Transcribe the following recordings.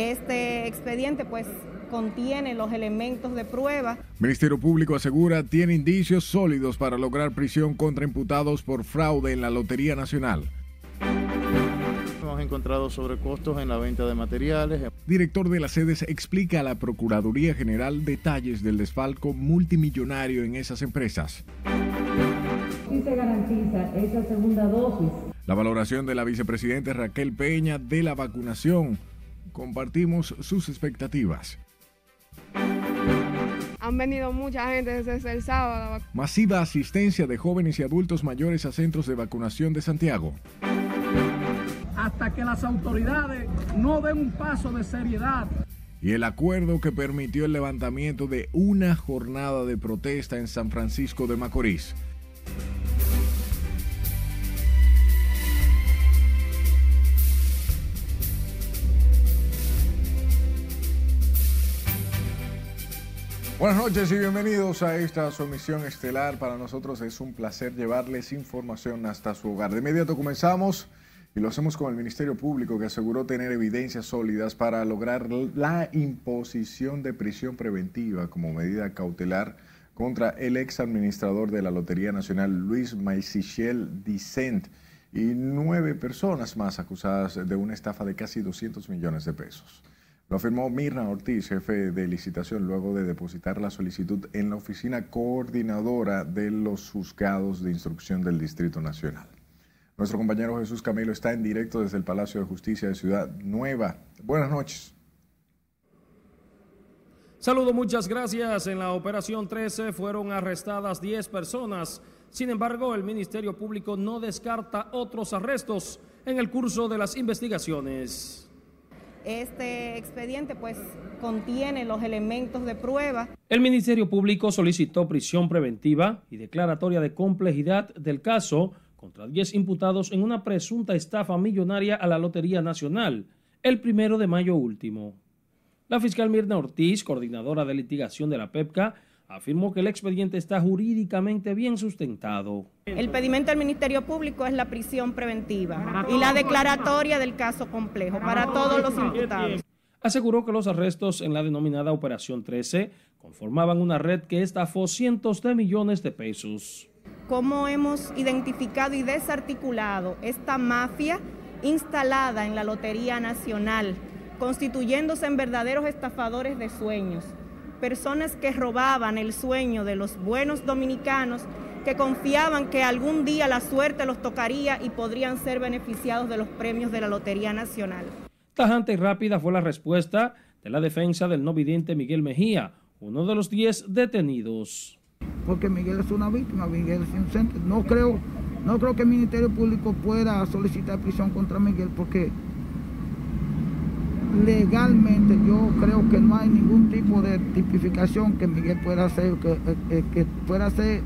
Este expediente pues contiene los elementos de prueba. Ministerio Público asegura tiene indicios sólidos para lograr prisión contra imputados por fraude en la Lotería Nacional. Hemos encontrado sobrecostos en la venta de materiales. Director de las sedes explica a la Procuraduría General detalles del desfalco multimillonario en esas empresas. Y se garantiza esa segunda dosis. La valoración de la vicepresidenta Raquel Peña de la vacunación. Compartimos sus expectativas. Han venido mucha gente desde el sábado. Masiva asistencia de jóvenes y adultos mayores a centros de vacunación de Santiago. Hasta que las autoridades no den un paso de seriedad. Y el acuerdo que permitió el levantamiento de una jornada de protesta en San Francisco de Macorís. Buenas noches y bienvenidos a esta su emisión estelar. Para nosotros es un placer llevarles información hasta su hogar. De inmediato comenzamos y lo hacemos con el Ministerio Público que aseguró tener evidencias sólidas para lograr la imposición de prisión preventiva como medida cautelar contra el ex administrador de la Lotería Nacional Luis Maisichel Dicent y nueve personas más acusadas de una estafa de casi 200 millones de pesos. Lo afirmó Mirna Ortiz, jefe de licitación, luego de depositar la solicitud en la oficina coordinadora de los juzgados de instrucción del Distrito Nacional. Nuestro compañero Jesús Camilo está en directo desde el Palacio de Justicia de Ciudad Nueva. Buenas noches. Saludo, muchas gracias. En la operación 13 fueron arrestadas 10 personas. Sin embargo, el Ministerio Público no descarta otros arrestos en el curso de las investigaciones. Este expediente pues contiene los elementos de prueba. El Ministerio Público solicitó prisión preventiva y declaratoria de complejidad del caso contra 10 imputados en una presunta estafa millonaria a la Lotería Nacional el primero de mayo último. La fiscal Mirna Ortiz, coordinadora de litigación de la PEPCA, afirmó que el expediente está jurídicamente bien sustentado. El pedimento del Ministerio Público es la prisión preventiva y la declaratoria del caso complejo para todos los imputados. Aseguró que los arrestos en la denominada Operación 13 conformaban una red que estafó cientos de millones de pesos. ¿Cómo hemos identificado y desarticulado esta mafia instalada en la Lotería Nacional, constituyéndose en verdaderos estafadores de sueños? Personas que robaban el sueño de los buenos dominicanos que confiaban que algún día la suerte los tocaría y podrían ser beneficiados de los premios de la Lotería Nacional. Tajante y rápida fue la respuesta de la defensa del no vidente Miguel Mejía, uno de los diez detenidos. Porque Miguel es una víctima, Miguel es inocente. No creo, no creo que el Ministerio Público pueda solicitar prisión contra Miguel porque legalmente yo creo que no hay ningún tipo de tipificación que Miguel pueda hacer, que, eh, eh, que pueda ser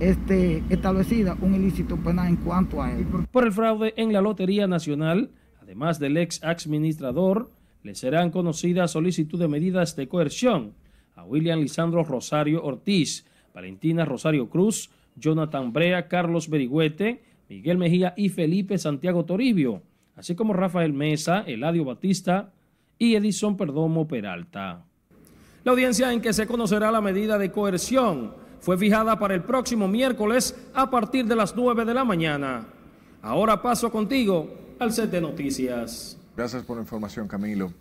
este, establecida un ilícito penal en cuanto a él. Por el fraude en la Lotería Nacional, además del ex administrador, le serán conocidas solicitud de medidas de coerción a William Lisandro Rosario Ortiz, Valentina Rosario Cruz, Jonathan Brea, Carlos Berigüete, Miguel Mejía y Felipe Santiago Toribio, así como Rafael Mesa, Eladio Batista, y Edison Perdomo Peralta. La audiencia en que se conocerá la medida de coerción fue fijada para el próximo miércoles a partir de las 9 de la mañana. Ahora paso contigo al set de noticias. Gracias por la información, Camilo.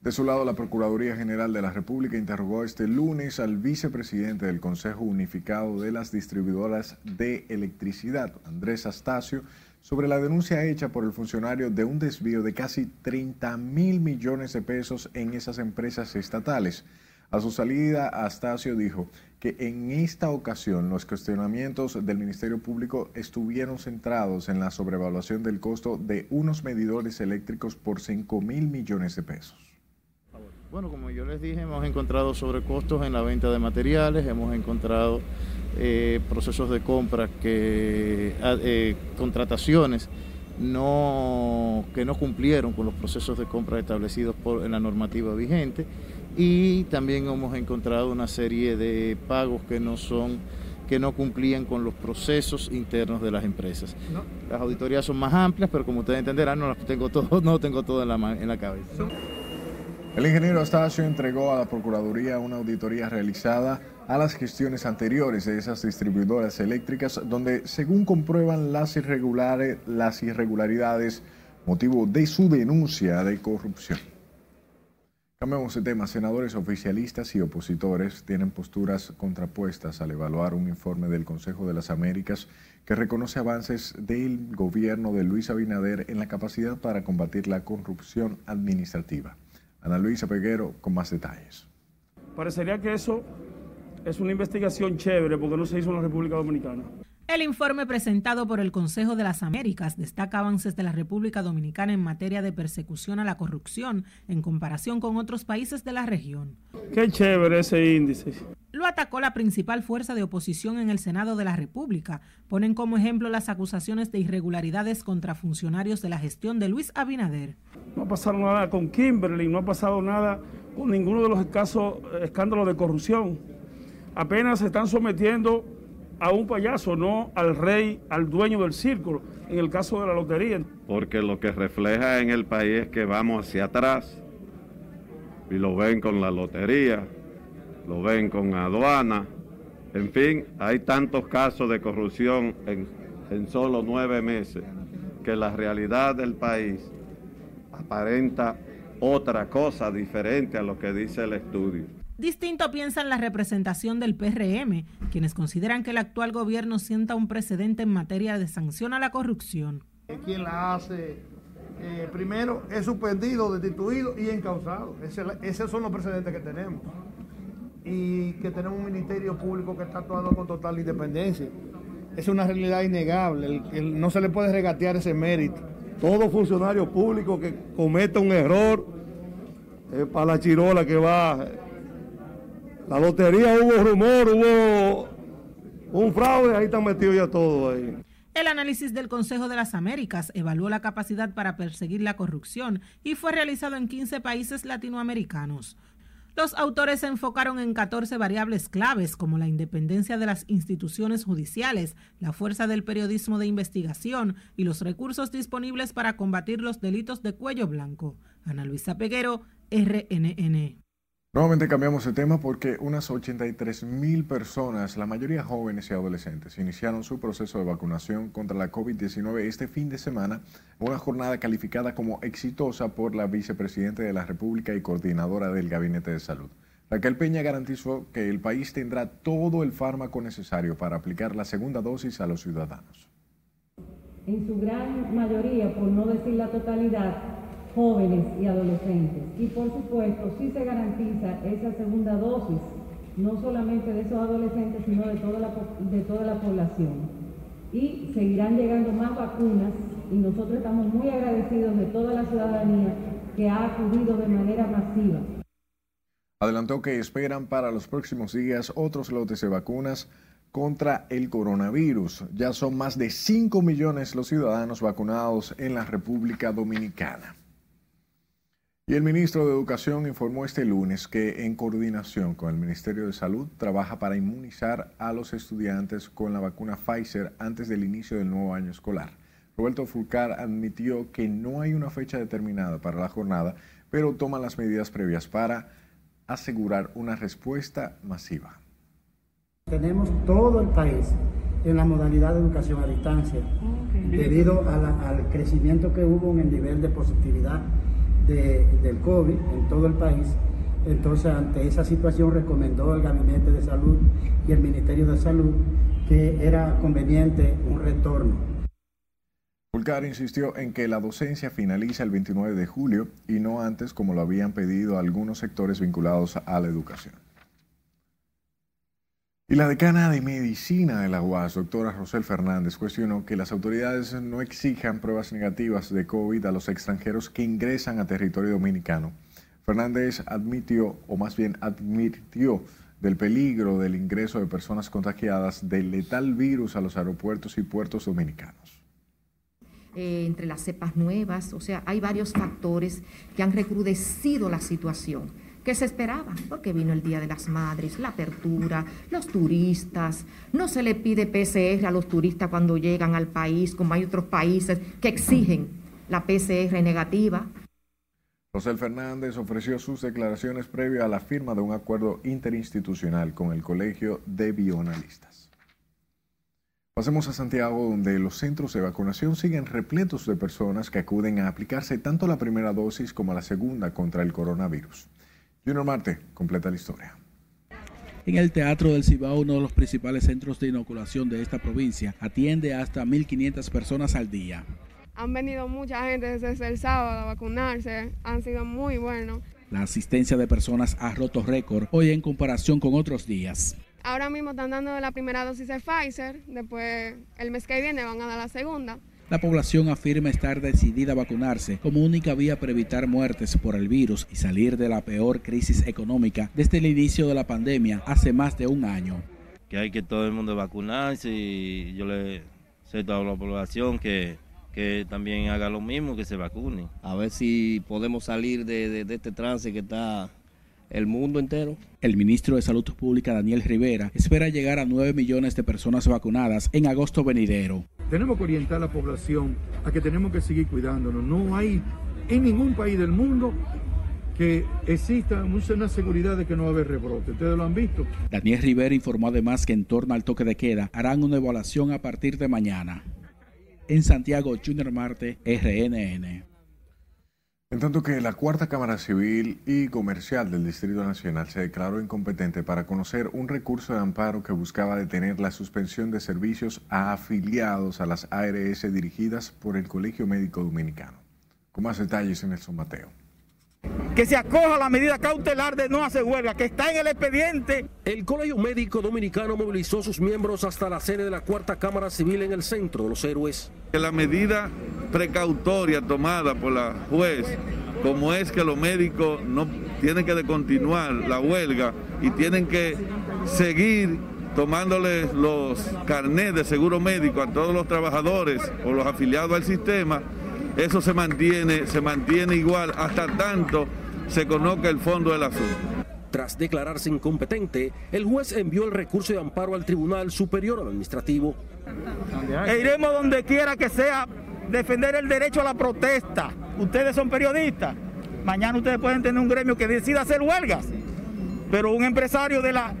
De su lado, la Procuraduría General de la República interrogó este lunes al vicepresidente del Consejo Unificado de las Distribuidoras de Electricidad, Andrés Astacio, sobre la denuncia hecha por el funcionario de un desvío de casi 30 mil millones de pesos en esas empresas estatales. A su salida, Astacio dijo que en esta ocasión los cuestionamientos del Ministerio Público estuvieron centrados en la sobrevaluación del costo de unos medidores eléctricos por 5 mil millones de pesos. Bueno, como yo les dije, hemos encontrado sobrecostos en la venta de materiales, hemos encontrado eh, procesos de compra que ah, eh, contrataciones no, que no cumplieron con los procesos de compra establecidos por, en la normativa vigente y también hemos encontrado una serie de pagos que no son que no cumplían con los procesos internos de las empresas. Las auditorías son más amplias, pero como ustedes entenderán, no las tengo todo, no tengo todo en la, en la cabeza. El ingeniero Astacio entregó a la Procuraduría una auditoría realizada a las gestiones anteriores de esas distribuidoras eléctricas, donde según comprueban las, irregulares, las irregularidades, motivo de su denuncia de corrupción. Cambiamos de tema. Senadores oficialistas y opositores tienen posturas contrapuestas al evaluar un informe del Consejo de las Américas que reconoce avances del gobierno de Luis Abinader en la capacidad para combatir la corrupción administrativa. Ana Luisa Peguero con más detalles. Parecería que eso es una investigación chévere porque no se hizo en la República Dominicana. El informe presentado por el Consejo de las Américas destaca avances de la República Dominicana en materia de persecución a la corrupción en comparación con otros países de la región. Qué chévere ese índice. Lo atacó la principal fuerza de oposición en el Senado de la República. Ponen como ejemplo las acusaciones de irregularidades contra funcionarios de la gestión de Luis Abinader. No ha pasado nada con Kimberly, no ha pasado nada con ninguno de los casos, escándalos de corrupción. Apenas se están sometiendo a un payaso, no al rey, al dueño del círculo, en el caso de la lotería. Porque lo que refleja en el país es que vamos hacia atrás y lo ven con la lotería, lo ven con aduana, en fin, hay tantos casos de corrupción en, en solo nueve meses que la realidad del país aparenta otra cosa diferente a lo que dice el estudio. Distinto piensan la representación del PRM, quienes consideran que el actual gobierno sienta un precedente en materia de sanción a la corrupción. Quien la hace, eh, primero es suspendido, destituido y encausado. esos son los precedentes que tenemos. Y que tenemos un ministerio público que está actuando con total independencia. Es una realidad innegable, no se le puede regatear ese mérito. Todo funcionario público que cometa un error, es para la chirola que va la lotería hubo rumor, hubo un fraude, ahí están metidos ya todo ahí. El análisis del Consejo de las Américas evaluó la capacidad para perseguir la corrupción y fue realizado en 15 países latinoamericanos. Los autores se enfocaron en 14 variables claves como la independencia de las instituciones judiciales, la fuerza del periodismo de investigación y los recursos disponibles para combatir los delitos de cuello blanco. Ana Luisa Peguero, RNN. Nuevamente cambiamos de tema porque unas 83 mil personas, la mayoría jóvenes y adolescentes, iniciaron su proceso de vacunación contra la COVID-19 este fin de semana, una jornada calificada como exitosa por la vicepresidenta de la República y coordinadora del Gabinete de Salud. Raquel Peña garantizó que el país tendrá todo el fármaco necesario para aplicar la segunda dosis a los ciudadanos. En su gran mayoría, por no decir la totalidad, jóvenes y adolescentes. Y por supuesto, si se garantiza esa segunda dosis, no solamente de esos adolescentes, sino de toda la, de toda la población. Y seguirán llegando más vacunas y nosotros estamos muy agradecidos de toda la ciudadanía que ha acudido de manera masiva. Adelantó que esperan para los próximos días otros lotes de vacunas contra el coronavirus. Ya son más de 5 millones los ciudadanos vacunados en la República Dominicana. Y el ministro de Educación informó este lunes que en coordinación con el Ministerio de Salud trabaja para inmunizar a los estudiantes con la vacuna Pfizer antes del inicio del nuevo año escolar. Roberto Fulcar admitió que no hay una fecha determinada para la jornada, pero toma las medidas previas para asegurar una respuesta masiva. Tenemos todo el país en la modalidad de educación a distancia, debido al crecimiento que hubo en el nivel de positividad del COVID en todo el país. Entonces, ante esa situación, recomendó el Gabinete de Salud y el Ministerio de Salud que era conveniente un retorno. Pulcar insistió en que la docencia finaliza el 29 de julio y no antes como lo habían pedido algunos sectores vinculados a la educación. Y la decana de medicina de la UAS, doctora Rosel Fernández, cuestionó que las autoridades no exijan pruebas negativas de COVID a los extranjeros que ingresan a territorio dominicano. Fernández admitió, o más bien advirtió, del peligro del ingreso de personas contagiadas del letal virus a los aeropuertos y puertos dominicanos. Eh, entre las cepas nuevas, o sea, hay varios factores que han recrudecido la situación que se esperaba, porque vino el Día de las Madres, la apertura, los turistas. No se le pide PCR a los turistas cuando llegan al país, como hay otros países que exigen la PCR negativa. Rosel Fernández ofreció sus declaraciones previo a la firma de un acuerdo interinstitucional con el Colegio de Bioanalistas. Pasemos a Santiago, donde los centros de vacunación siguen repletos de personas que acuden a aplicarse tanto la primera dosis como la segunda contra el coronavirus. Junior Marte completa la historia. En el Teatro del Cibao, uno de los principales centros de inoculación de esta provincia, atiende hasta 1.500 personas al día. Han venido mucha gente desde el sábado a vacunarse, han sido muy buenos. La asistencia de personas ha roto récord hoy en comparación con otros días. Ahora mismo están dando la primera dosis de Pfizer, después el mes que viene van a dar la segunda. La población afirma estar decidida a vacunarse como única vía para evitar muertes por el virus y salir de la peor crisis económica desde el inicio de la pandemia hace más de un año. Que hay que todo el mundo vacunarse y yo le sé a toda la población que, que también haga lo mismo, que se vacune. A ver si podemos salir de, de este trance que está el mundo entero. El ministro de Salud Pública, Daniel Rivera, espera llegar a 9 millones de personas vacunadas en agosto venidero. Tenemos que orientar a la población a que tenemos que seguir cuidándonos. No hay en ningún país del mundo que exista una seguridad de que no va a haber rebrote. Ustedes lo han visto. Daniel Rivera informó además que en torno al toque de queda harán una evaluación a partir de mañana. En Santiago, Junior Marte, RNN. En tanto que la Cuarta Cámara Civil y Comercial del Distrito Nacional se declaró incompetente para conocer un recurso de amparo que buscaba detener la suspensión de servicios a afiliados a las ARS dirigidas por el Colegio Médico Dominicano. Con más detalles en el Mateo que se acoja la medida cautelar de no hacer huelga, que está en el expediente. El Colegio Médico Dominicano movilizó sus miembros hasta la sede de la Cuarta Cámara Civil en el Centro de los Héroes. La medida precautoria tomada por la juez, como es que los médicos no tienen que continuar la huelga y tienen que seguir tomándoles los carnets de seguro médico a todos los trabajadores o los afiliados al sistema, eso se mantiene, se mantiene igual hasta tanto se conozca el fondo del asunto. Tras declararse incompetente, el juez envió el recurso de amparo al Tribunal Superior Administrativo. E iremos donde quiera que sea defender el derecho a la protesta. Ustedes son periodistas. Mañana ustedes pueden tener un gremio que decida hacer huelgas. Pero un empresario de la,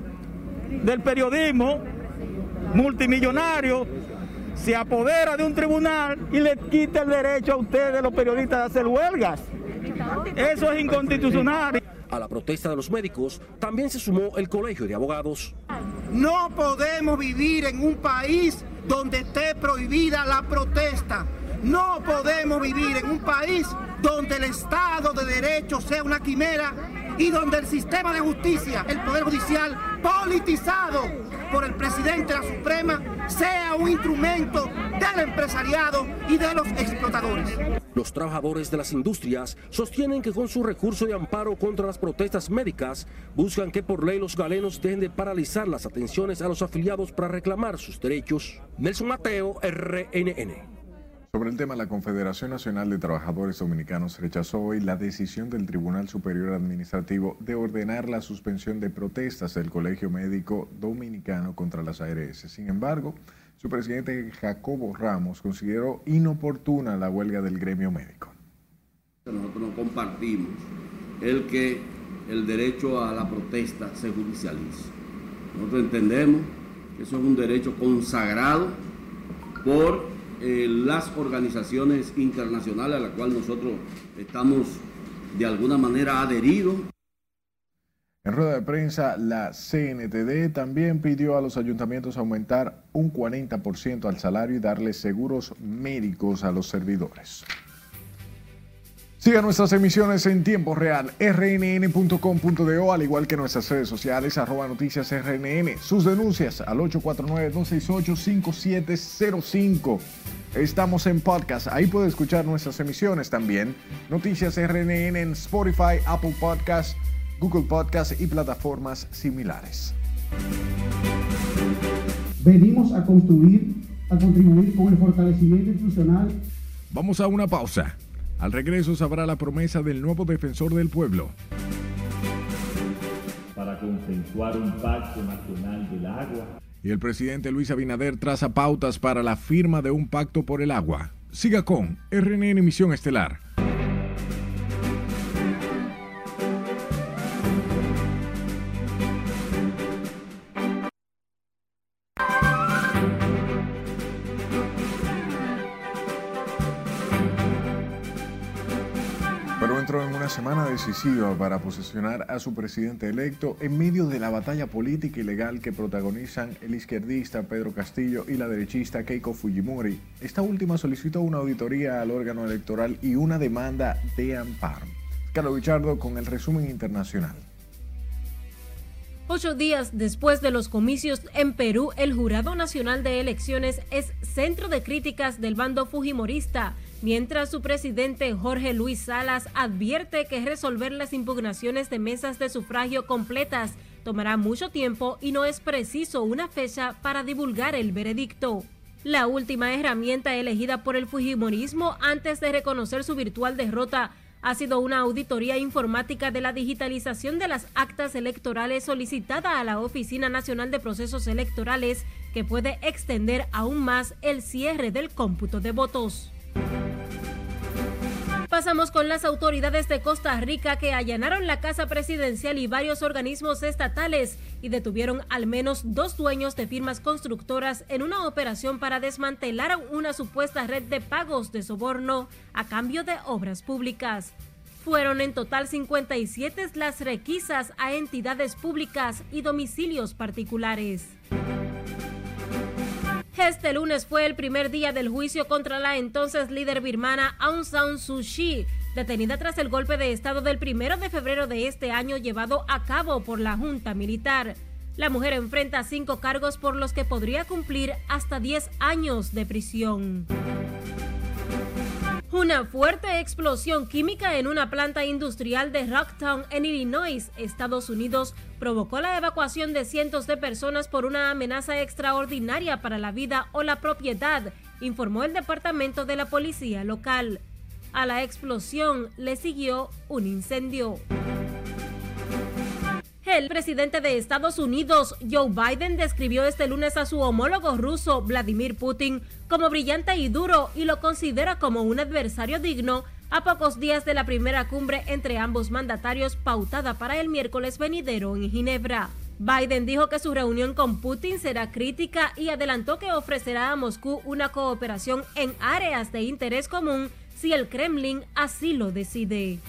del periodismo multimillonario se apodera de un tribunal y le quita el derecho a ustedes, los periodistas, de hacer huelgas. Eso es inconstitucional. A la protesta de los médicos también se sumó el Colegio de Abogados. No podemos vivir en un país donde esté prohibida la protesta. No podemos vivir en un país donde el Estado de Derecho sea una quimera y donde el sistema de justicia, el Poder Judicial, politizado por el presidente de la Suprema, sea un instrumento del empresariado y de los explotadores. Los trabajadores de las industrias sostienen que con su recurso de amparo contra las protestas médicas buscan que por ley los galenos dejen de paralizar las atenciones a los afiliados para reclamar sus derechos. Nelson Mateo, RNN. Sobre el tema, la Confederación Nacional de Trabajadores Dominicanos rechazó hoy la decisión del Tribunal Superior Administrativo de ordenar la suspensión de protestas del Colegio Médico Dominicano contra las ARS. Sin embargo, su presidente Jacobo Ramos consideró inoportuna la huelga del gremio médico. Nosotros no compartimos el que el derecho a la protesta se judicialice. Nosotros entendemos que eso es un derecho consagrado por eh, las organizaciones internacionales a las cuales nosotros estamos de alguna manera adheridos. En rueda de prensa, la CNTD también pidió a los ayuntamientos aumentar un 40% al salario y darle seguros médicos a los servidores. Siga nuestras emisiones en tiempo real, rnn.com.do, al igual que nuestras redes sociales, arroba noticias rnn. Sus denuncias al 849-268-5705. Estamos en podcast, ahí puede escuchar nuestras emisiones también. Noticias RNN en Spotify, Apple Podcast, Google Podcast y plataformas similares. Venimos a construir, a contribuir con el fortalecimiento institucional. Vamos a una pausa. Al regreso sabrá la promesa del nuevo defensor del pueblo. Para consensuar un pacto nacional del agua. Y el presidente Luis Abinader traza pautas para la firma de un pacto por el agua. Siga con RNN Misión Estelar. Decisiva para posesionar a su presidente electo en medio de la batalla política y legal que protagonizan el izquierdista Pedro Castillo y la derechista Keiko Fujimori. Esta última solicitó una auditoría al órgano electoral y una demanda de amparo. Carlos Bichardo con el resumen internacional. Ocho días después de los comicios en Perú, el Jurado Nacional de Elecciones es centro de críticas del bando fujimorista mientras su presidente Jorge Luis Salas advierte que resolver las impugnaciones de mesas de sufragio completas tomará mucho tiempo y no es preciso una fecha para divulgar el veredicto. La última herramienta elegida por el Fujimorismo antes de reconocer su virtual derrota ha sido una auditoría informática de la digitalización de las actas electorales solicitada a la Oficina Nacional de Procesos Electorales que puede extender aún más el cierre del cómputo de votos. Pasamos con las autoridades de Costa Rica que allanaron la Casa Presidencial y varios organismos estatales y detuvieron al menos dos dueños de firmas constructoras en una operación para desmantelar una supuesta red de pagos de soborno a cambio de obras públicas. Fueron en total 57 las requisas a entidades públicas y domicilios particulares. Este lunes fue el primer día del juicio contra la entonces líder birmana Aung San Suu Kyi, detenida tras el golpe de Estado del primero de febrero de este año llevado a cabo por la Junta Militar. La mujer enfrenta cinco cargos por los que podría cumplir hasta 10 años de prisión. Una fuerte explosión química en una planta industrial de Rocktown en Illinois, Estados Unidos, provocó la evacuación de cientos de personas por una amenaza extraordinaria para la vida o la propiedad, informó el departamento de la policía local. A la explosión le siguió un incendio. El presidente de Estados Unidos, Joe Biden, describió este lunes a su homólogo ruso, Vladimir Putin, como brillante y duro y lo considera como un adversario digno a pocos días de la primera cumbre entre ambos mandatarios pautada para el miércoles venidero en Ginebra. Biden dijo que su reunión con Putin será crítica y adelantó que ofrecerá a Moscú una cooperación en áreas de interés común si el Kremlin así lo decide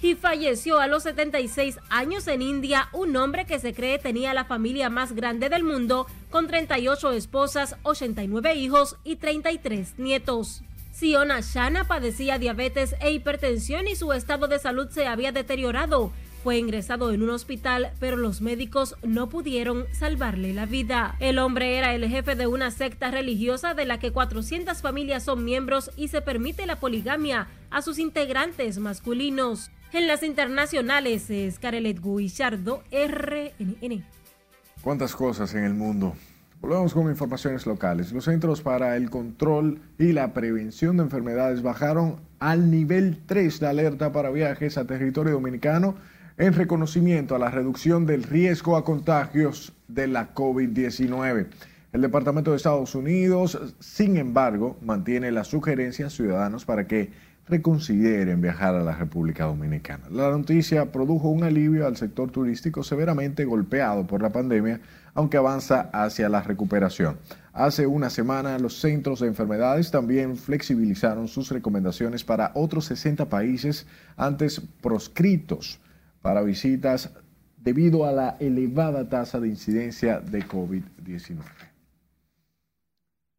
y falleció a los 76 años en India un hombre que se cree tenía la familia más grande del mundo con 38 esposas, 89 hijos y 33 nietos. Siona Shana padecía diabetes e hipertensión y su estado de salud se había deteriorado. Fue ingresado en un hospital, pero los médicos no pudieron salvarle la vida. El hombre era el jefe de una secta religiosa de la que 400 familias son miembros y se permite la poligamia a sus integrantes masculinos. En las internacionales es Carelet Guillardo, RNN. ¿Cuántas cosas en el mundo? Volvemos con informaciones locales. Los Centros para el Control y la Prevención de Enfermedades bajaron al nivel 3 la alerta para viajes a territorio dominicano en reconocimiento a la reducción del riesgo a contagios de la COVID-19. El Departamento de Estados Unidos, sin embargo, mantiene la sugerencia a ciudadanos para que reconsideren viajar a la República Dominicana. La noticia produjo un alivio al sector turístico severamente golpeado por la pandemia, aunque avanza hacia la recuperación. Hace una semana los centros de enfermedades también flexibilizaron sus recomendaciones para otros 60 países antes proscritos para visitas debido a la elevada tasa de incidencia de COVID-19.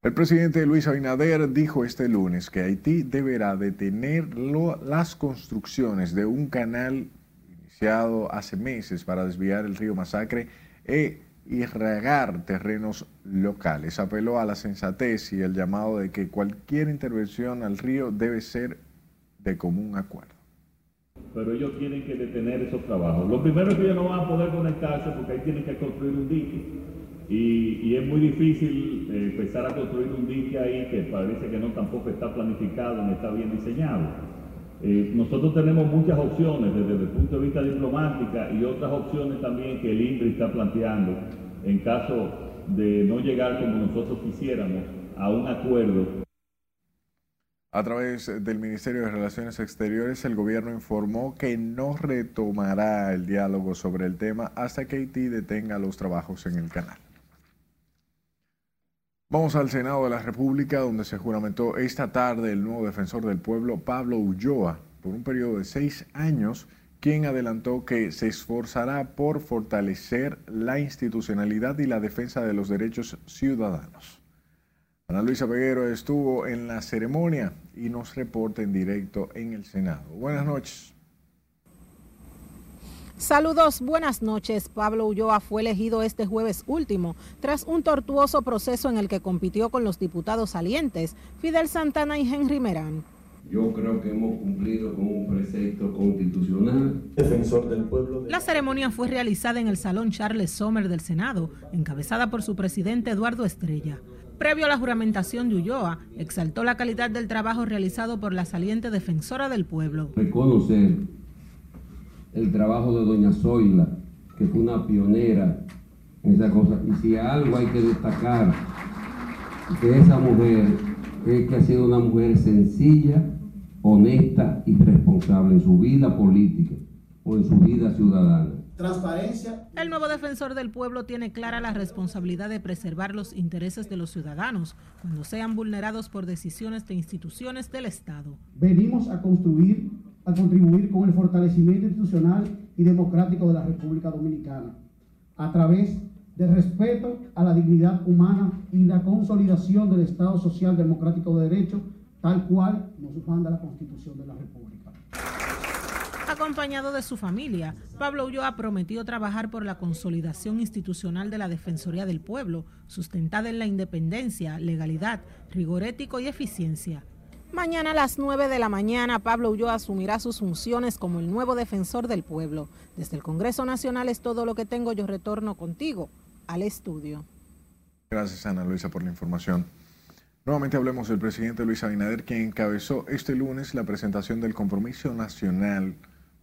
El presidente Luis Abinader dijo este lunes que Haití deberá detener las construcciones de un canal iniciado hace meses para desviar el río Masacre e irrigar terrenos locales. Apeló a la sensatez y el llamado de que cualquier intervención al río debe ser de común acuerdo. Pero ellos tienen que detener esos trabajos. Lo primero es que ellos no van a poder conectarse porque ahí tienen que construir un dique y, es muy difícil eh, empezar a construir un dique ahí que parece que no tampoco está planificado ni está bien diseñado. Eh, nosotros tenemos muchas opciones desde el punto de vista diplomático y otras opciones también que el INDRI está planteando en caso de no llegar como nosotros quisiéramos a un acuerdo. A través del Ministerio de Relaciones Exteriores, el gobierno informó que no retomará el diálogo sobre el tema hasta que Haití detenga los trabajos en el canal. Vamos al Senado de la República, donde se juramentó esta tarde el nuevo defensor del pueblo, Pablo Ulloa, por un periodo de seis años, quien adelantó que se esforzará por fortalecer la institucionalidad y la defensa de los derechos ciudadanos. Ana Luisa Peguero estuvo en la ceremonia y nos reporta en directo en el Senado. Buenas noches. Saludos, buenas noches. Pablo Ulloa fue elegido este jueves último tras un tortuoso proceso en el que compitió con los diputados salientes Fidel Santana y Henry Merán. Yo creo que hemos cumplido con un precepto constitucional. Defensor del pueblo. La ceremonia fue realizada en el Salón Charles Sommer del Senado, encabezada por su presidente Eduardo Estrella. Previo a la juramentación de Ulloa, exaltó la calidad del trabajo realizado por la saliente defensora del pueblo. Reconocer el trabajo de doña Zoila, que fue una pionera en esa cosa. Y si algo hay que destacar de esa mujer, es que ha sido una mujer sencilla, honesta y responsable en su vida política o en su vida ciudadana. Transparencia. El nuevo defensor del pueblo tiene clara la responsabilidad de preservar los intereses de los ciudadanos cuando sean vulnerados por decisiones de instituciones del Estado. Venimos a construir a contribuir con el fortalecimiento institucional y democrático de la República Dominicana, a través del respeto a la dignidad humana y la consolidación del Estado Social Democrático de Derecho, tal cual nos manda la Constitución de la República. Acompañado de su familia, Pablo Ulloa prometió trabajar por la consolidación institucional de la Defensoría del Pueblo, sustentada en la independencia, legalidad, rigor ético y eficiencia. Mañana a las 9 de la mañana, Pablo Ulloa asumirá sus funciones como el nuevo defensor del pueblo. Desde el Congreso Nacional es todo lo que tengo. Yo retorno contigo al estudio. Gracias, Ana Luisa, por la información. Nuevamente hablemos del presidente Luis Abinader, quien encabezó este lunes la presentación del compromiso nacional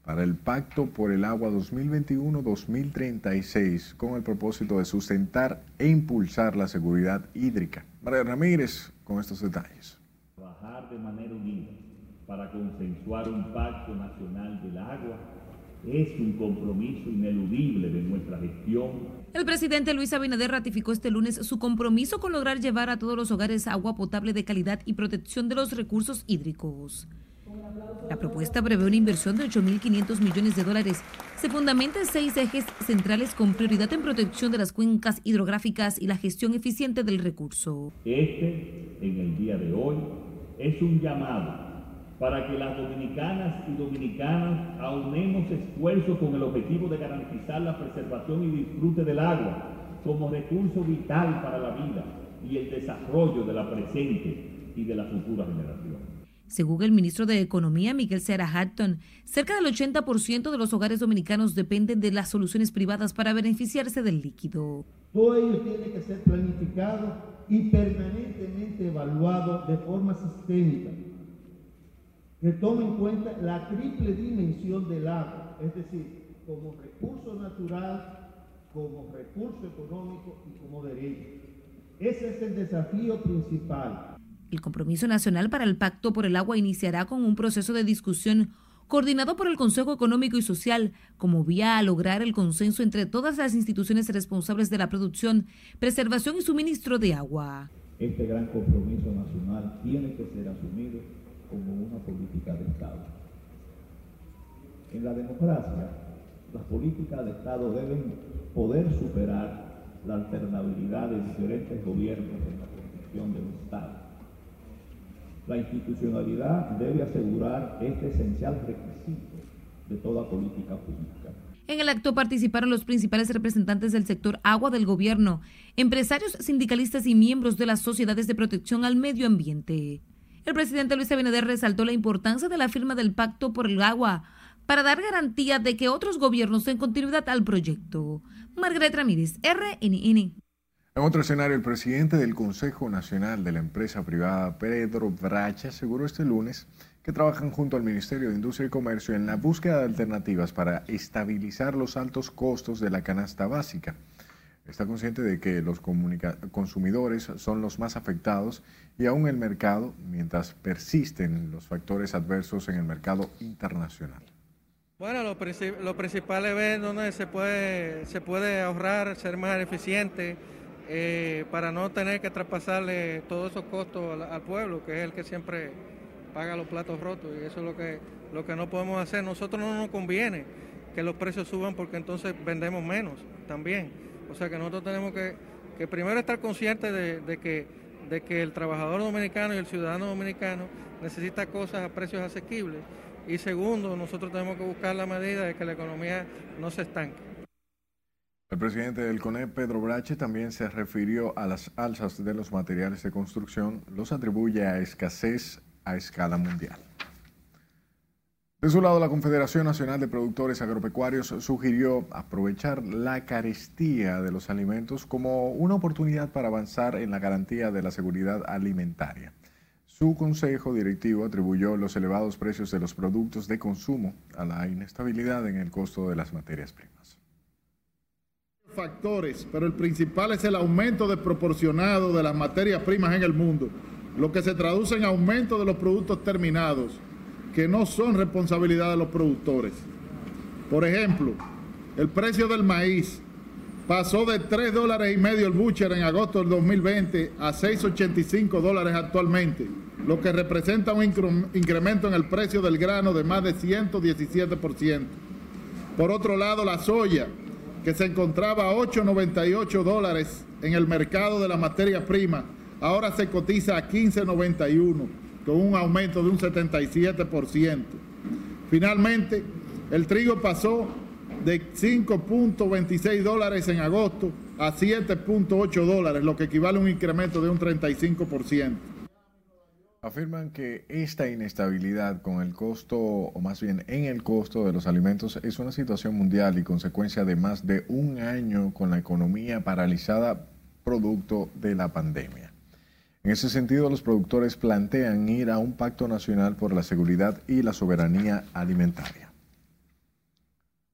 para el Pacto por el Agua 2021-2036, con el propósito de sustentar e impulsar la seguridad hídrica. María Ramírez, con estos detalles de manera unida para consensuar un pacto nacional del agua es un compromiso ineludible de nuestra gestión. El presidente Luis Abinader ratificó este lunes su compromiso con lograr llevar a todos los hogares agua potable de calidad y protección de los recursos hídricos. La propuesta prevé una inversión de 8.500 millones de dólares. Se fundamenta en seis ejes centrales con prioridad en protección de las cuencas hidrográficas y la gestión eficiente del recurso. Este, en el día de hoy, es un llamado para que las dominicanas y dominicanos aunemos esfuerzos con el objetivo de garantizar la preservación y disfrute del agua como recurso vital para la vida y el desarrollo de la presente y de la futura generación. Según el ministro de Economía, Miguel Serra Hatton, cerca del 80% de los hogares dominicanos dependen de las soluciones privadas para beneficiarse del líquido. Todo ello tiene que ser planificado y permanentemente evaluado de forma sistémica, que tome en cuenta la triple dimensión del agua, es decir, como recurso natural, como recurso económico y como derecho. Ese es el desafío principal. El compromiso nacional para el Pacto por el Agua iniciará con un proceso de discusión coordinado por el Consejo Económico y Social, como vía a lograr el consenso entre todas las instituciones responsables de la producción, preservación y suministro de agua. Este gran compromiso nacional tiene que ser asumido como una política de Estado. En la democracia, las políticas de Estado deben poder superar la alternabilidad de diferentes gobiernos en la construcción del Estado la institucionalidad debe asegurar este esencial requisito de toda política pública. En el acto participaron los principales representantes del sector agua del gobierno, empresarios, sindicalistas y miembros de las sociedades de protección al medio ambiente. El presidente Luis Abinader resaltó la importancia de la firma del Pacto por el Agua para dar garantía de que otros gobiernos den continuidad al proyecto. Margaret Ramírez, RNN. En otro escenario, el presidente del Consejo Nacional de la Empresa Privada, Pedro Bracha, aseguró este lunes que trabajan junto al Ministerio de Industria y Comercio en la búsqueda de alternativas para estabilizar los altos costos de la canasta básica. Está consciente de que los consumidores son los más afectados y aún el mercado, mientras persisten los factores adversos en el mercado internacional. Bueno, lo, principal es ver dónde se puede, se puede ahorrar, ser más eficiente eh, para no tener que traspasarle todos esos costos al, pueblo, que es el que siempre paga los platos rotos y eso es lo que, lo que no podemos hacer. Nosotros no nos conviene que los precios suban porque entonces vendemos menos también. O sea que nosotros tenemos que, primero estar conscientes de, que, de que el trabajador dominicano y el ciudadano dominicano necesita cosas a precios asequibles. Y segundo, nosotros tenemos que buscar la medida de que la economía no se estanque. El presidente del CONE, Pedro Brache, también se refirió a las alzas de los materiales de construcción, los atribuye a escasez a escala mundial. De su lado, la Confederación Nacional de Productores Agropecuarios sugirió aprovechar la carestía de los alimentos como una oportunidad para avanzar en la garantía de la seguridad alimentaria. Su consejo directivo atribuyó los elevados precios de los productos de consumo a la inestabilidad en el costo de las materias primas factores, pero el principal es el aumento desproporcionado de las materias primas en el mundo, lo que se traduce en aumento de los productos terminados, que no son responsabilidad de los productores. Por ejemplo, el precio del maíz pasó de 3 dólares y medio el butcher en agosto del 2020 a 6,85 dólares actualmente, lo que representa un incremento en el precio del grano de más de 117%. Por otro lado, la soya que se encontraba a 8,98 dólares en el mercado de la materia prima, ahora se cotiza a 15,91, con un aumento de un 77%. Finalmente, el trigo pasó de 5.26 dólares en agosto a 7.8 dólares, lo que equivale a un incremento de un 35%. Afirman que esta inestabilidad con el costo, o más bien en el costo de los alimentos, es una situación mundial y consecuencia de más de un año con la economía paralizada producto de la pandemia. En ese sentido, los productores plantean ir a un pacto nacional por la seguridad y la soberanía alimentaria.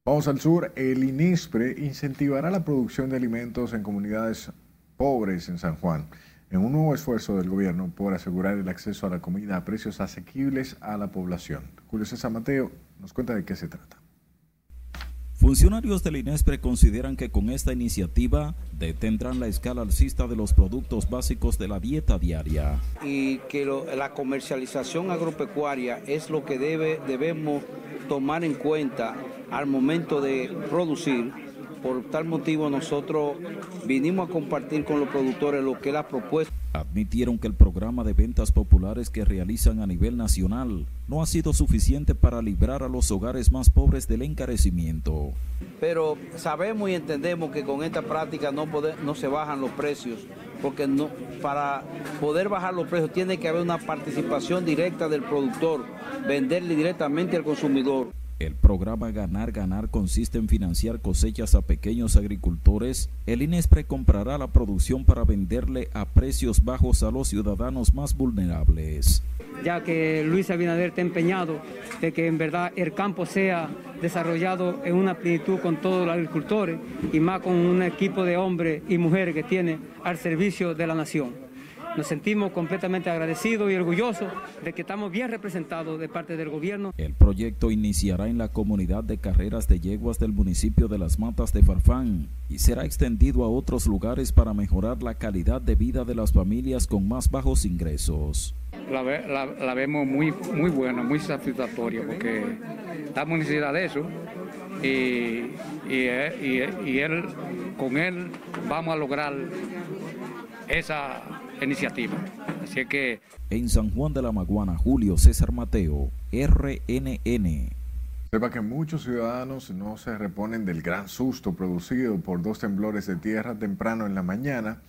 Vamos al sur. El INISPRE incentivará la producción de alimentos en comunidades pobres en San Juan en un nuevo esfuerzo del gobierno por asegurar el acceso a la comida a precios asequibles a la población. Julio César Mateo nos cuenta de qué se trata. Funcionarios del INESPRE consideran que con esta iniciativa detendrán la escala alcista de los productos básicos de la dieta diaria. Y que la comercialización agropecuaria es lo que debe, debemos tomar en cuenta al momento de producir por tal motivo nosotros vinimos a compartir con los productores lo que es la propuesta. Admitieron que el programa de ventas populares que realizan a nivel nacional no ha sido suficiente para librar a los hogares más pobres del encarecimiento. Pero sabemos y entendemos que con esta práctica no, no se bajan los precios, porque no, para poder bajar los precios tiene que haber una participación directa del productor, venderle directamente al consumidor. El programa Ganar Ganar consiste en financiar cosechas a pequeños agricultores. El INESPRE comprará la producción para venderle a precios bajos a los ciudadanos más vulnerables. Ya que Luis Abinader está empeñado de que en verdad el campo sea desarrollado en una plenitud con todos los agricultores y más con un equipo de hombres y mujeres que tiene al servicio de la nación. Nos sentimos completamente agradecidos y orgullosos de que estamos bien representados de parte del gobierno. El proyecto iniciará en la comunidad de carreras de yeguas del municipio de Las Matas de Farfán y será extendido a otros lugares para mejorar la calidad de vida de las familias con más bajos ingresos. La, vemos muy, muy buena, muy satisfactoria porque estamos necesidad de eso y, y, y él, con él vamos a lograr esa iniciativa. Así que... En San Juan de la Maguana, Julio César Mateo, RNN. Sepa que muchos ciudadanos no se reponen del gran susto producido por dos temblores de tierra temprano en la mañana.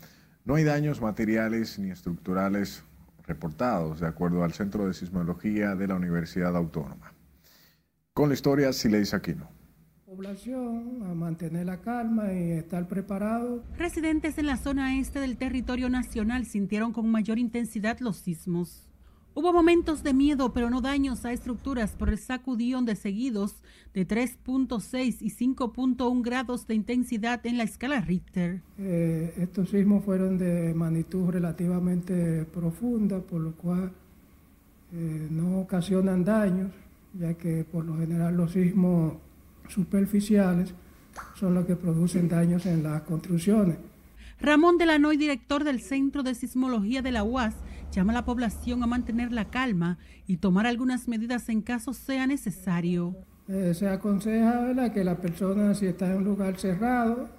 No hay daños materiales ni estructurales reportados, de acuerdo al Centro de Sismología de la Universidad Autónoma. Con la historia, Sileis Aquino población a mantener la calma y estar preparado. Residentes en la zona este del territorio nacional sintieron con mayor intensidad los sismos. Hubo momentos de miedo, pero no daños a estructuras por el sacudión de seguidos de 3.6 y 5.1 grados de intensidad en la escala Richter. Eh, estos sismos fueron de magnitud relativamente profunda, por lo cual eh, no ocasionan daños, ya que por lo general los sismos superficiales son los que producen daños en las construcciones. Ramón Delanoy, director del Centro de Sismología de la UAS, llama a la población a mantener la calma y tomar algunas medidas en caso sea necesario. Eh, se aconseja que la persona, si está en un lugar cerrado,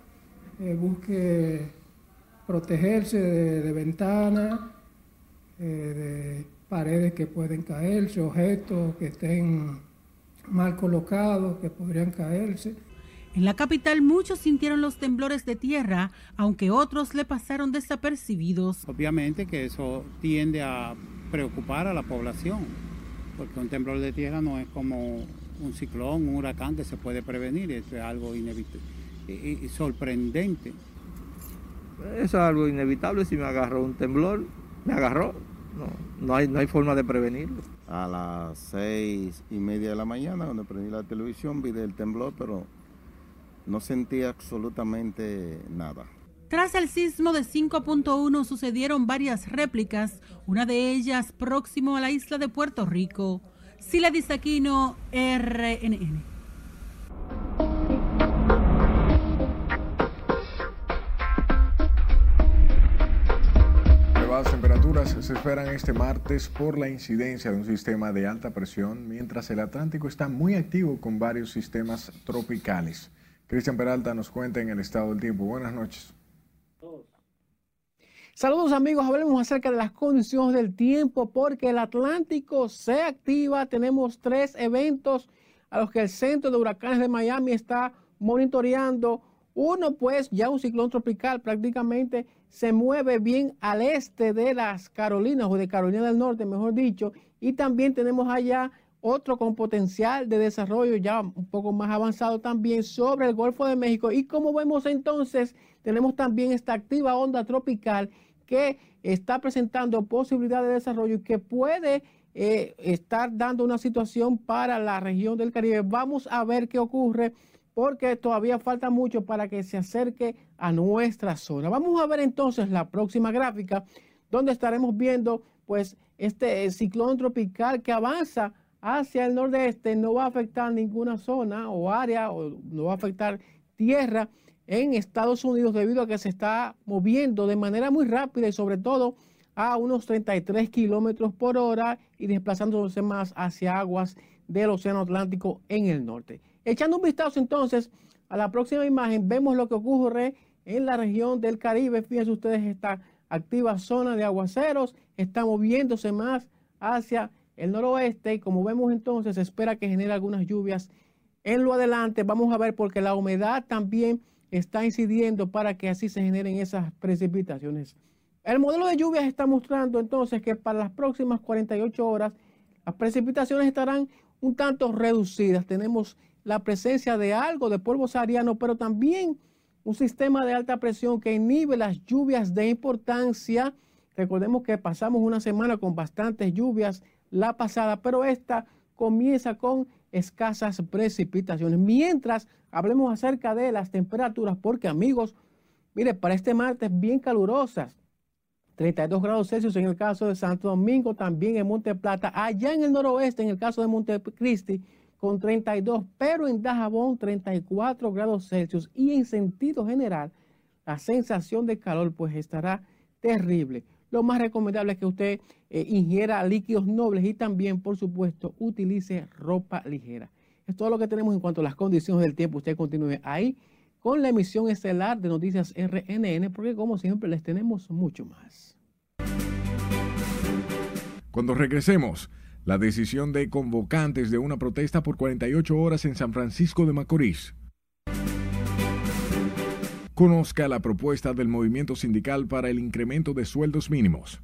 eh, busque protegerse de, ventanas, eh, de paredes que pueden caerse, objetos que estén mal colocados, que podrían caerse. En la capital muchos sintieron los temblores de tierra, aunque otros le pasaron desapercibidos. Obviamente que eso tiende a preocupar a la población, porque un temblor de tierra no es como un ciclón, un huracán que se puede prevenir, eso es algo inevitable y, sorprendente. Eso es algo inevitable, si me agarró un temblor, me agarró, no, no, hay, no hay forma de prevenirlo. A las seis y media de la mañana, cuando prendí la televisión, vi el temblor, pero no sentí absolutamente nada. Tras el sismo de 5.1 sucedieron varias réplicas, una de ellas próximo a la isla de Puerto Rico. Sila Disaquino, RNN. Se esperan este martes por la incidencia de un sistema de alta presión, mientras el Atlántico está muy activo con varios sistemas tropicales. Cristian Peralta nos cuenta en el estado del tiempo. Buenas noches. Saludos amigos, hablemos acerca de las condiciones del tiempo porque el Atlántico se activa. Tenemos tres eventos a los que el Centro de Huracanes de Miami está monitoreando. Uno pues ya un ciclón tropical prácticamente se mueve bien al este de las Carolinas o de Carolina del Norte, mejor dicho. Y también tenemos allá otro con potencial de desarrollo ya un poco más avanzado también sobre el Golfo de México. Y como vemos entonces, tenemos también esta activa onda tropical que está presentando posibilidad de desarrollo y que puede eh, estar dando una situación para la región del Caribe. Vamos a ver qué ocurre porque todavía falta mucho para que se acerque a nuestra zona. Vamos a ver entonces la próxima gráfica donde estaremos viendo pues este ciclón tropical que avanza hacia el nordeste no va a afectar ninguna zona o área o no va a afectar tierra en Estados Unidos debido a que se está moviendo de manera muy rápida y sobre todo a unos 33 kilómetros por hora y desplazándose más hacia aguas del Océano Atlántico en el norte. Echando un vistazo entonces a la próxima imagen, vemos lo que ocurre en la región del Caribe. Fíjense ustedes, esta activa zona de aguaceros está moviéndose más hacia el noroeste y como vemos entonces se espera que genere algunas lluvias en lo adelante. Vamos a ver porque la humedad también está incidiendo para que así se generen esas precipitaciones. El modelo de lluvias está mostrando entonces que para las próximas 48 horas las precipitaciones estarán un tanto reducidas. Tenemos la presencia de algo de polvo sahariano, pero también un sistema de alta presión que inhibe las lluvias de importancia. Recordemos que pasamos una semana con bastantes lluvias la pasada, pero esta comienza con escasas precipitaciones. Mientras hablemos acerca de las temperaturas, porque amigos, mire, para este martes bien calurosas. 32 grados Celsius en el caso de Santo Domingo, también en Monte Plata, allá en el noroeste, en el caso de Montecristi, con 32, pero en Dajabón 34 grados Celsius y en sentido general la sensación de calor pues estará terrible lo más recomendable es que usted eh, ingiera líquidos nobles y también, por supuesto, utilice ropa ligera. Es todo lo que tenemos en cuanto a las condiciones del tiempo. Usted continúe ahí con la emisión estelar de Noticias RNN, porque como siempre les tenemos mucho más. Cuando regresemos, la decisión de convocantes de una protesta por 48 horas en San Francisco de Macorís. Conozca la propuesta del movimiento sindical para el incremento de sueldos mínimos.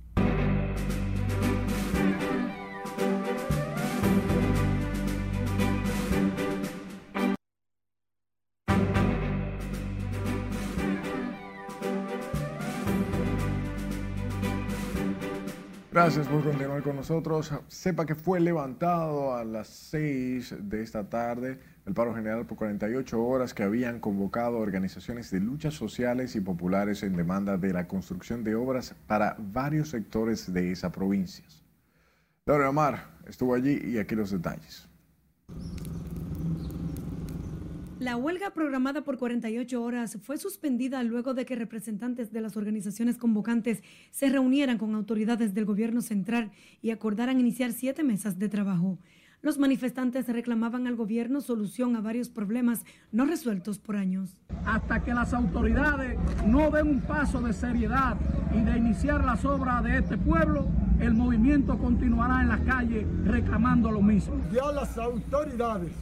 Gracias por continuar con nosotros. Sepa que fue levantado a las 6 de esta tarde el paro general por 48 horas que habían convocado organizaciones de luchas sociales y populares en demanda de la construcción de obras para varios sectores de esa provincia. Laura Omar estuvo allí y aquí los detalles. La huelga programada por 48 horas fue suspendida luego de que representantes de las organizaciones convocantes se reunieran con autoridades del gobierno central y acordaran iniciar siete mesas de trabajo. Los manifestantes reclamaban al gobierno solución a varios problemas no resueltos por años. Hasta que las autoridades no den un paso de seriedad y de iniciar las obras de este pueblo, el movimiento continuará en las calles reclamando lo mismo. Ya las autoridades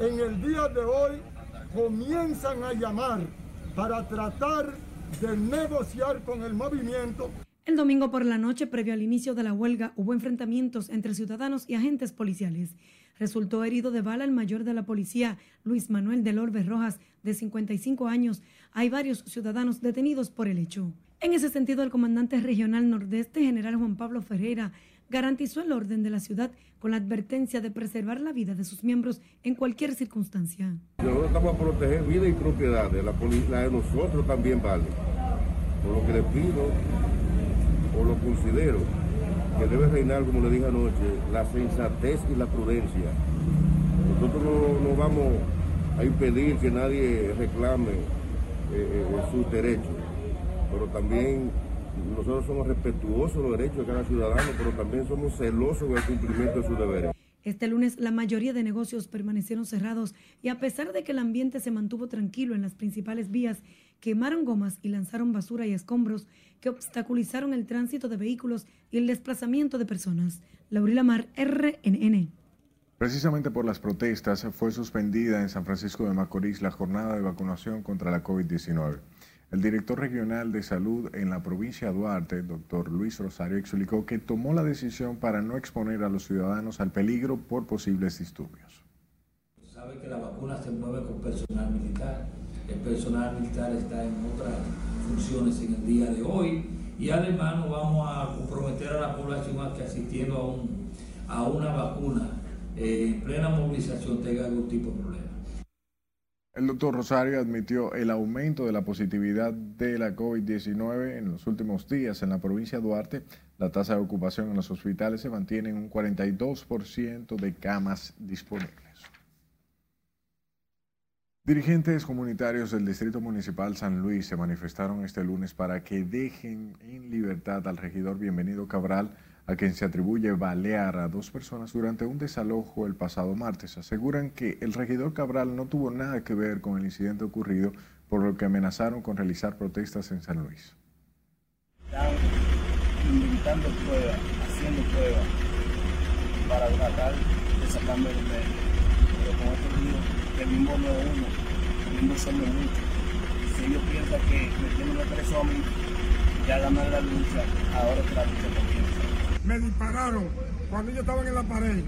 en el día de hoy comienzan a llamar para tratar de negociar con el movimiento. El domingo por la noche, previo al inicio de la huelga, hubo enfrentamientos entre ciudadanos y agentes policiales. Resultó herido de bala el mayor de la policía, Luis Manuel del Orbe Rojas, de 55 años. Hay varios ciudadanos detenidos por el hecho. En ese sentido, el comandante regional nordeste, general Juan Pablo Ferreira, garantizó el orden de la ciudad con la advertencia de preservar la vida de sus miembros en cualquier circunstancia. Nosotros estamos a proteger vida y propiedad, de la, la de nosotros también vale. Por lo que le pido, o lo considero, que debe reinar, como le dije anoche, la sensatez y la prudencia. Nosotros no, vamos a impedir que nadie reclame eh, eh, sus derechos, pero también nosotros somos respetuosos de los derechos de cada ciudadano, pero también somos celosos del cumplimiento de sus deberes. Este lunes la mayoría de negocios permanecieron cerrados y a pesar de que el ambiente se mantuvo tranquilo en las principales vías, quemaron gomas y lanzaron basura y escombros que obstaculizaron el tránsito de vehículos y el desplazamiento de personas. Laurila Mar, RNN. Precisamente por las protestas fue suspendida en San Francisco de Macorís la jornada de vacunación contra la COVID-19. El director regional de salud en la provincia de Duarte, doctor Luis Rosario, explicó que tomó la decisión para no exponer a los ciudadanos al peligro por posibles disturbios. Sabe que la vacuna se mueve con personal militar. El personal militar está en otras funciones en el día de hoy y además nos vamos a comprometer a la población a que asistiendo a, a una vacuna eh, en plena movilización tenga algún tipo de problema. El doctor Rosario admitió el aumento de la positividad de la COVID-19 en los últimos días en la provincia de Duarte. La tasa de ocupación en los hospitales se mantiene en un 42% de camas disponibles. Dirigentes comunitarios del Distrito Municipal San Luis se manifestaron este lunes para que dejen en libertad al regidor Bienvenido Cabral a quien se atribuye balear a dos personas durante un desalojo el pasado martes. Aseguran que el regidor Cabral no tuvo nada que ver con el incidente ocurrido, por lo que amenazaron con realizar protestas en San Luis. Están inventando pruebas, haciendo pruebas para tratar de sacarme del medio. Pero como esto digo, el mismo no es uno, el mismo somos muchos. Si ellos piensan que metiéndome preso a mí, ya ganar la lucha, ahora que la lucha me dispararon cuando ellos estaban en la pared.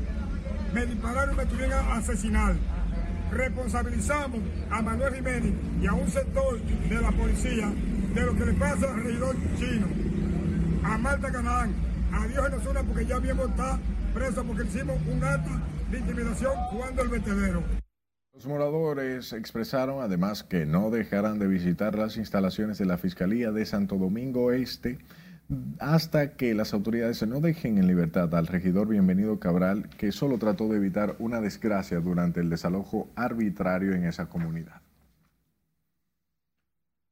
Me dispararon y me tuvieron a asesinar. Responsabilizamos a Manuel Jiménez y a un sector de la policía de lo que le pasa al regidor chino, a Marta Canán, a Dios en zona porque ya mismo está preso porque hicimos un acto de intimidación jugando el vertedero. Los moradores expresaron además que no dejarán de visitar las instalaciones de la Fiscalía de Santo Domingo Este hasta que las autoridades no dejen en libertad al regidor Bienvenido Cabral, que solo trató de evitar una desgracia durante el desalojo arbitrario en esa comunidad.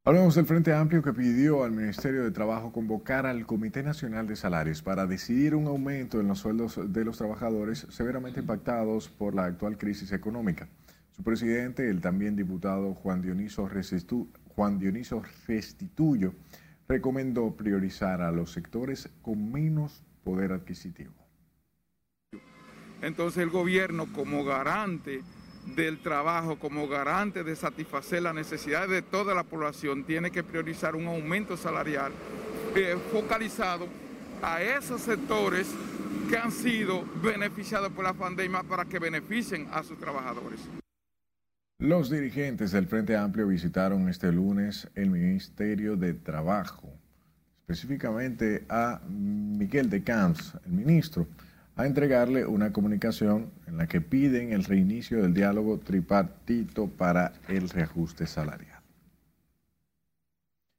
Hablamos del Frente Amplio que pidió al Ministerio de Trabajo convocar al Comité Nacional de Salarios para decidir un aumento en los sueldos de los trabajadores severamente impactados por la actual crisis económica. Su presidente, el también diputado Juan Dioniso, Juan Dioniso Restituyo, recomendó priorizar a los sectores con menos poder adquisitivo. Entonces el gobierno como garante del trabajo, como garante de satisfacer las necesidades de toda la población, tiene que priorizar un aumento salarial eh, focalizado a esos sectores que han sido beneficiados por la pandemia para que beneficien a sus trabajadores. Los dirigentes del Frente Amplio visitaron este lunes el Ministerio de Trabajo, específicamente a Miguel de Camps, el ministro, a entregarle una comunicación en la que piden el reinicio del diálogo tripartito para el reajuste salarial.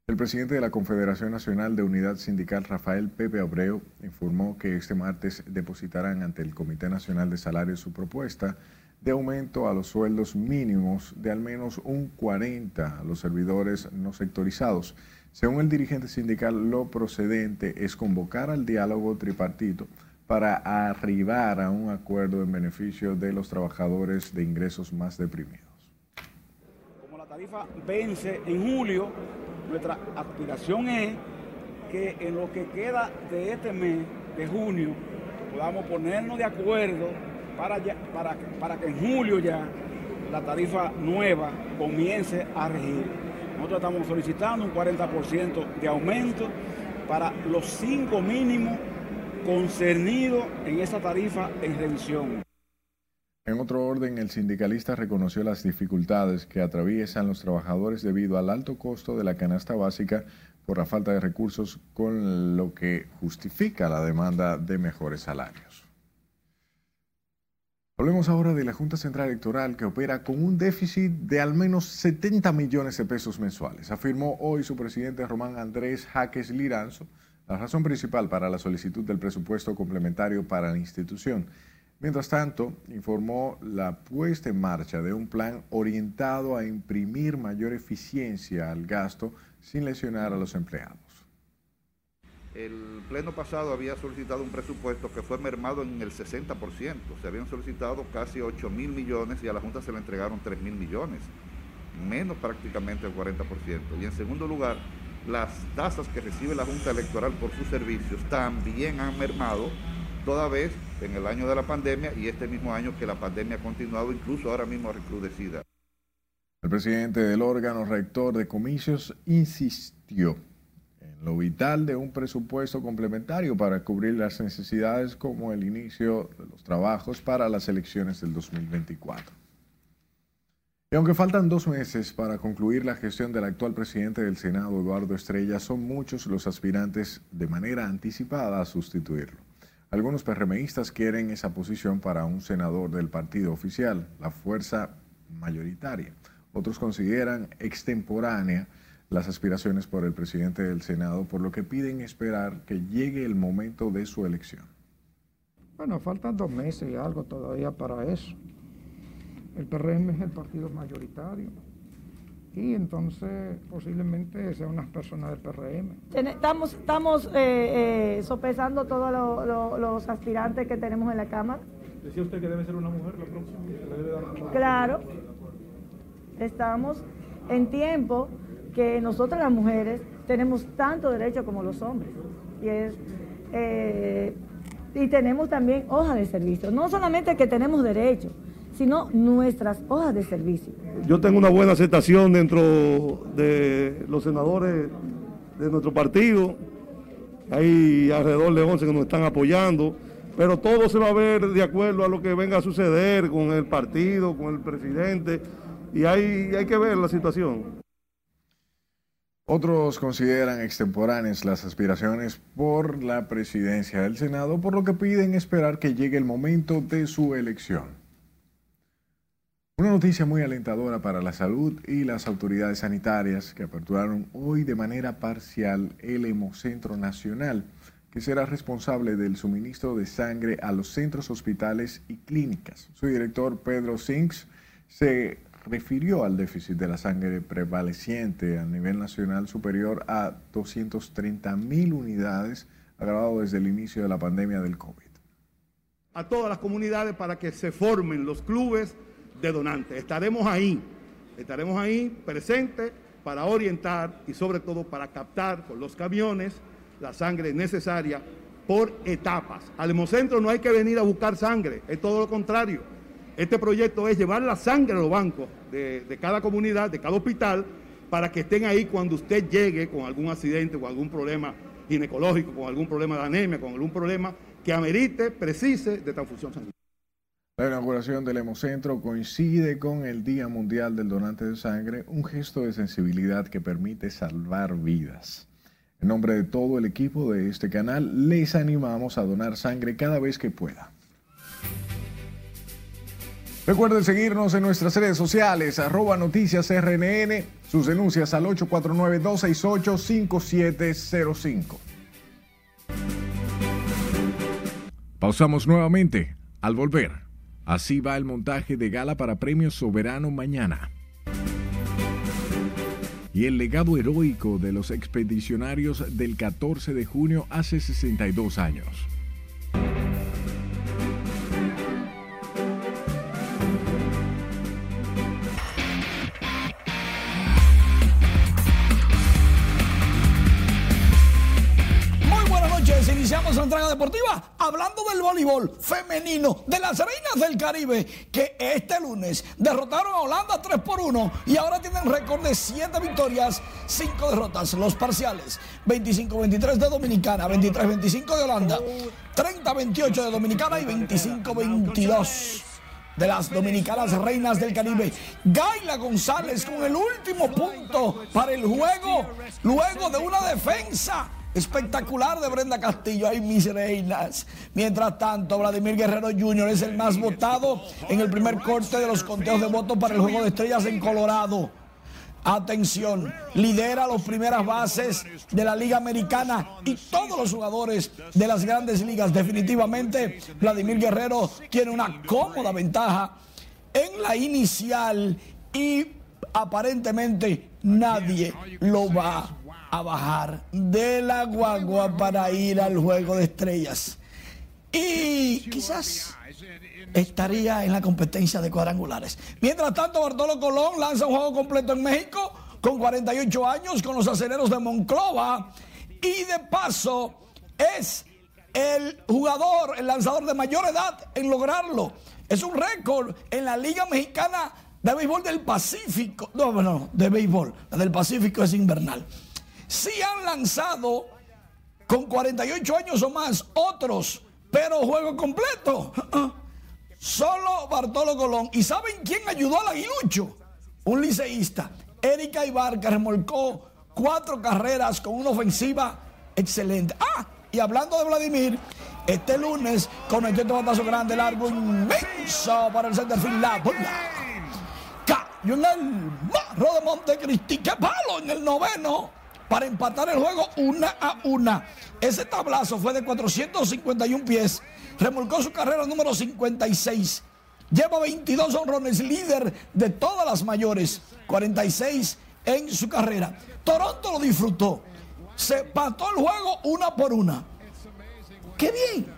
El presidente de la Confederación Nacional de Unidad Sindical, Rafael Pepe Abreu, informó que este martes depositarán ante el Comité Nacional de Salarios su propuesta de aumento a los sueldos mínimos de al menos un 40 a los servidores no sectorizados. Según el dirigente sindical, lo procedente es convocar al diálogo tripartito para arribar a un acuerdo en beneficio de los trabajadores de ingresos más deprimidos. Como la tarifa vence en julio, nuestra aspiración es que en lo que queda de este mes, de junio, podamos ponernos de acuerdo para, para, para que en julio ya la tarifa nueva comience a regir. Nosotros estamos solicitando un 40% de aumento para los cinco mínimos concernido en esa tarifa en revisión. En otro orden, el sindicalista reconoció las dificultades que atraviesan los trabajadores debido al alto costo de la canasta básica por la falta de recursos, con lo que justifica la demanda de mejores salarios. Hablemos ahora de la Junta Central Electoral que opera con un déficit de al menos 70 millones de pesos mensuales, afirmó hoy su presidente Román Andrés Jaques Liranzo la razón principal para la solicitud del presupuesto complementario para la institución. Mientras tanto, informó la puesta en marcha de un plan orientado a imprimir mayor eficiencia al gasto sin lesionar a los empleados. El pleno pasado había solicitado un presupuesto que fue mermado en el 60%. Se habían solicitado casi 8 mil millones y a la Junta se le entregaron 3 mil millones, menos prácticamente el 40%. Y en segundo lugar, las tasas que recibe la Junta Electoral por sus servicios también han mermado, toda vez en el año de la pandemia y este mismo año que la pandemia ha continuado, incluso ahora mismo recrudecida. El presidente del órgano rector de comicios insistió lo vital de un presupuesto complementario para cubrir las necesidades como el inicio de los trabajos para las elecciones del 2024. Y aunque faltan dos meses para concluir la gestión del actual presidente del Senado, Eduardo Estrella, son muchos los aspirantes de manera anticipada a sustituirlo. Algunos PRMistas quieren esa posición para un senador del partido oficial, la fuerza mayoritaria. Otros consideran extemporánea las aspiraciones por el presidente del Senado, por lo que piden esperar que llegue el momento de su elección. Bueno, faltan dos meses y algo todavía para eso. El PRM es el partido mayoritario y entonces posiblemente sean unas personas del PRM. Estamos, estamos eh, eh, sopesando todos los aspirantes que tenemos en la Cámara. ¿Decía usted que debe ser una mujer la próxima? Claro, estamos en tiempo que nosotras las mujeres tenemos tanto derecho como los hombres. Y, es, eh, y tenemos también hoja de servicio. No solamente que tenemos derecho, sino nuestras hojas de servicio. Yo tengo una buena aceptación dentro de los senadores de nuestro partido. Hay alrededor de 11 que nos están apoyando, pero todo se va a ver de acuerdo a lo que venga a suceder con el partido, con el presidente, y hay, hay que ver la situación. Otros consideran extemporáneas las aspiraciones por la presidencia del Senado, por lo que piden esperar que llegue el momento de su elección. Una noticia muy alentadora para la salud y las autoridades sanitarias que aperturaron hoy de manera parcial el Hemocentro Nacional, que será responsable del suministro de sangre a los centros, hospitales y clínicas. Su director, Pedro Sinks, se refirió al déficit de la sangre prevaleciente a nivel nacional superior a 230 mil unidades, agravado desde el inicio de la pandemia del COVID. A todas las comunidades para que se formen los clubes de donantes. Estaremos ahí, estaremos ahí presentes para orientar y sobre todo para captar con los camiones la sangre necesaria por etapas. Al Hemocentro no hay que venir a buscar sangre, es todo lo contrario. Este proyecto es llevar la sangre a los bancos de, cada comunidad, de cada hospital, para que estén ahí cuando usted llegue con algún accidente, con algún problema ginecológico, con algún problema de anemia, con algún problema que amerite, precise de transfusión sanguínea. La inauguración del Hemocentro coincide con el Día Mundial del Donante de Sangre, un gesto de sensibilidad que permite salvar vidas. En nombre de todo el equipo de este canal, les animamos a donar sangre cada vez que pueda. Recuerden seguirnos en nuestras redes sociales, arroba noticias RNN, sus denuncias al 849-268-5705. Pausamos nuevamente al volver. Así va el montaje de gala para Premio Soberano mañana. Y el legado heroico de los expedicionarios del 14 de junio hace 62 años. Iniciamos la entrega deportiva hablando del voleibol femenino de las reinas del Caribe que este lunes derrotaron a Holanda 3 por 1 y ahora tienen récord de 7 victorias, 5 derrotas. Los parciales 25-23 de Dominicana, 23-25 de Holanda, 30-28 de Dominicana y 25-22 de las dominicanas reinas del Caribe. Gaila González con el último punto para el juego, luego de una defensa espectacular de Brenda Castillo. Ay, mis reinas. Mientras tanto, Vladimir Guerrero Jr. es el más votado en el primer corte de los conteos de votos para el Juego de Estrellas en Colorado. Atención, lidera las primeras bases de la Liga Americana y todos los jugadores de las grandes ligas. Definitivamente, Vladimir Guerrero tiene una cómoda ventaja en la inicial y aparentemente nadie lo va a bajar de la guagua para ir al juego de estrellas. Y quizás estaría en la competencia de cuadrangulares. Mientras tanto, Bartolo Colón lanza un juego completo en México con 48 años con los aceleros de Monclova y de paso es el jugador, el lanzador de mayor edad en lograrlo. Es un récord en la Liga Mexicana de Béisbol del Pacífico. No, no, de béisbol. La del Pacífico es invernal. Sí han lanzado con 48 años o más otros, pero juego completo. Solo Bartolo Colón. ¿Y saben quién ayudó al aguilucho? Un liceísta. Erika Ibar, que remolcó cuatro carreras con una ofensiva excelente. Ah, y hablando de Vladimir, este lunes con el batazo grande, largo, inmenso para el centerfield. La cayó en el barro de Montecristi. ¡Qué palo en el noveno! Para empatar el juego una a una. Ese tablazo fue de 451 pies. Remolcó su carrera número 56. Lleva 22 honrones, líder de todas las mayores. 46 en su carrera. Toronto lo disfrutó. Se pató el juego una por una. ¡Qué bien!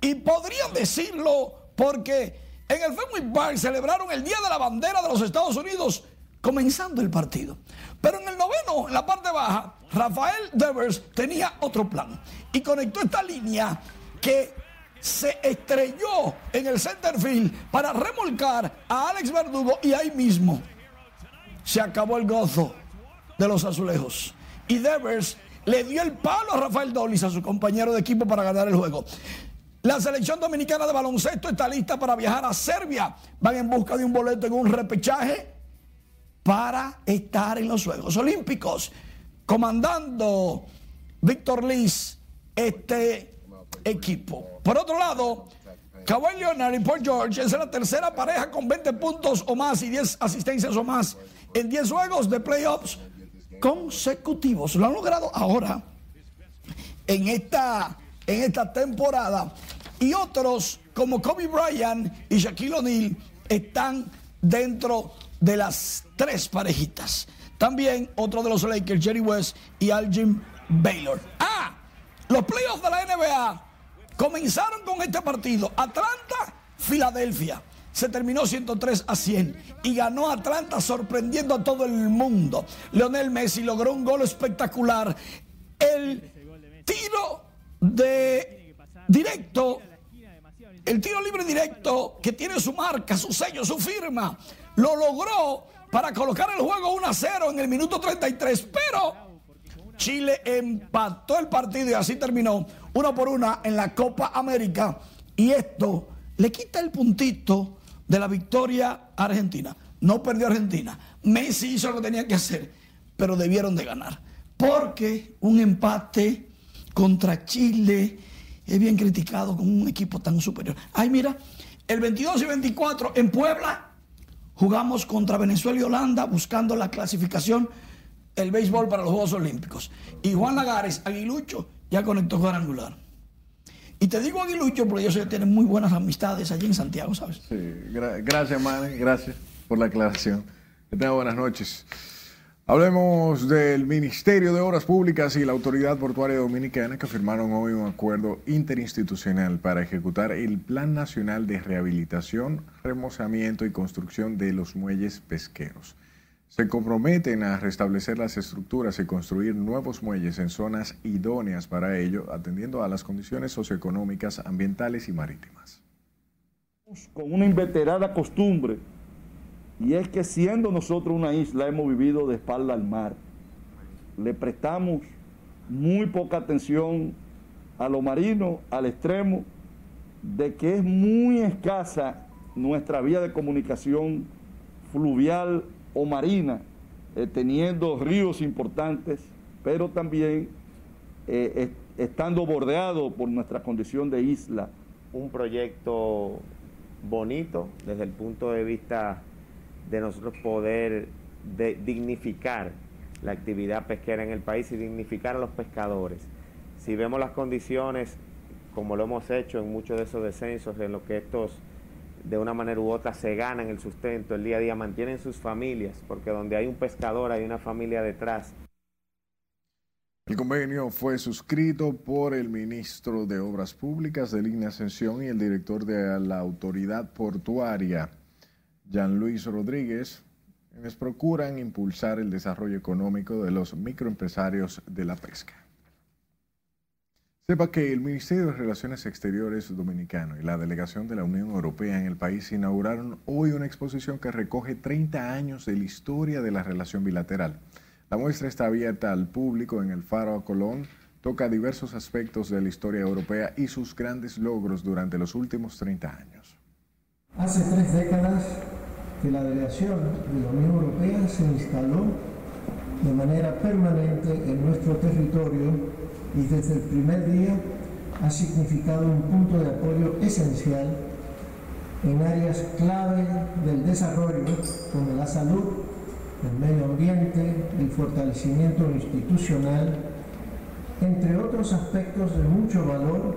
Y podrían decirlo porque en el Fenway Park celebraron el Día de la Bandera de los Estados Unidos comenzando el partido. Pero en el noveno, en la parte baja, Rafael Devers tenía otro plan y conectó esta línea que se estrelló en el center field para remolcar a Alex Verdugo y ahí mismo se acabó el gozo de los azulejos. Y Devers le dio el palo a Rafael Dolis, a su compañero de equipo, para ganar el juego. La selección dominicana de baloncesto está lista para viajar a Serbia. Van en busca de un boleto en un repechaje para estar en los Juegos Olímpicos. Comandando Víctor Liz este equipo. Por otro lado, Kawhi Leonard y Paul George es la tercera pareja con 20 puntos o más y 10 asistencias o más en 10 juegos de playoffs consecutivos. Lo han logrado ahora en esta, en esta temporada. Y otros como Kobe Bryant y Shaquille O'Neal están dentro de las tres parejitas. También otro de los Lakers, Jerry West y Algin Baylor. Ah, los playoffs de la NBA comenzaron con este partido. Atlanta, Filadelfia. Se terminó 103 a 100 y ganó Atlanta sorprendiendo a todo el mundo. Leonel Messi logró un gol espectacular. El tiro de directo, el tiro libre directo que tiene su marca, su sello, su firma, lo logró para colocar el juego 1 a 0 en el minuto 33, pero Chile empató el partido y así terminó uno por una en la Copa América y esto le quita el puntito de la victoria a Argentina. No perdió Argentina. Messi hizo lo que tenía que hacer, pero debieron de ganar. Porque un empate contra Chile es bien criticado con un equipo tan superior. Ay, mira, el 22 y 24 en Puebla jugamos contra Venezuela y Holanda buscando la clasificación el béisbol para los Juegos Olímpicos. Y Juan Lagares, aguilucho, ya conectó cuadrangular. Y te digo aguilucho porque yo sé que tienen muy buenas amistades allí en Santiago, ¿sabes? Sí, gracias, Manny, gracias por la aclaración. Que tenga buenas noches. Hablemos del Ministerio de Obras Públicas y la Autoridad Portuaria Dominicana que firmaron hoy un acuerdo interinstitucional para ejecutar el Plan Nacional de Rehabilitación, Remozamiento y Construcción de los Muelles Pesqueros. Se comprometen a restablecer las estructuras y construir nuevos muelles en zonas idóneas para ello, atendiendo a las condiciones socioeconómicas, ambientales y marítimas. Con una inveterada costumbre y es que siendo nosotros una isla hemos vivido de espalda al mar. Le prestamos muy poca atención a lo marino, al extremo de que es muy escasa nuestra vía de comunicación fluvial o marina, eh, teniendo ríos importantes, pero también eh, estando bordeado por nuestra condición de isla. Un proyecto bonito desde el punto de vista de nosotros poder dignificar la actividad pesquera en el país y dignificar a los pescadores. Si vemos las condiciones, como lo hemos hecho en muchos de esos descensos, en lo que estos de una manera u otra se ganan el sustento, el día a día, mantienen sus familias, porque donde hay un pescador hay una familia detrás. El convenio fue suscrito por el ministro de Obras Públicas de Línea Ascensión y el director de la Autoridad Portuaria. Jean Luis Rodríguez, quienes procuran impulsar el desarrollo económico de los microempresarios de la pesca. Sepa que el Ministerio de Relaciones Exteriores Dominicano y la delegación de la Unión Europea en el país inauguraron hoy una exposición que recoge 30 años de la historia de la relación bilateral. La muestra está abierta al público en el Faro a Colón, toca diversos aspectos de la historia europea y sus grandes logros durante los últimos 30 años. Hace tres décadas que la delegación de la Unión Europea se instaló de manera permanente en nuestro territorio y desde el primer día ha significado un punto de apoyo esencial en áreas clave del desarrollo como la salud, el medio ambiente, el fortalecimiento institucional, entre otros aspectos de mucho valor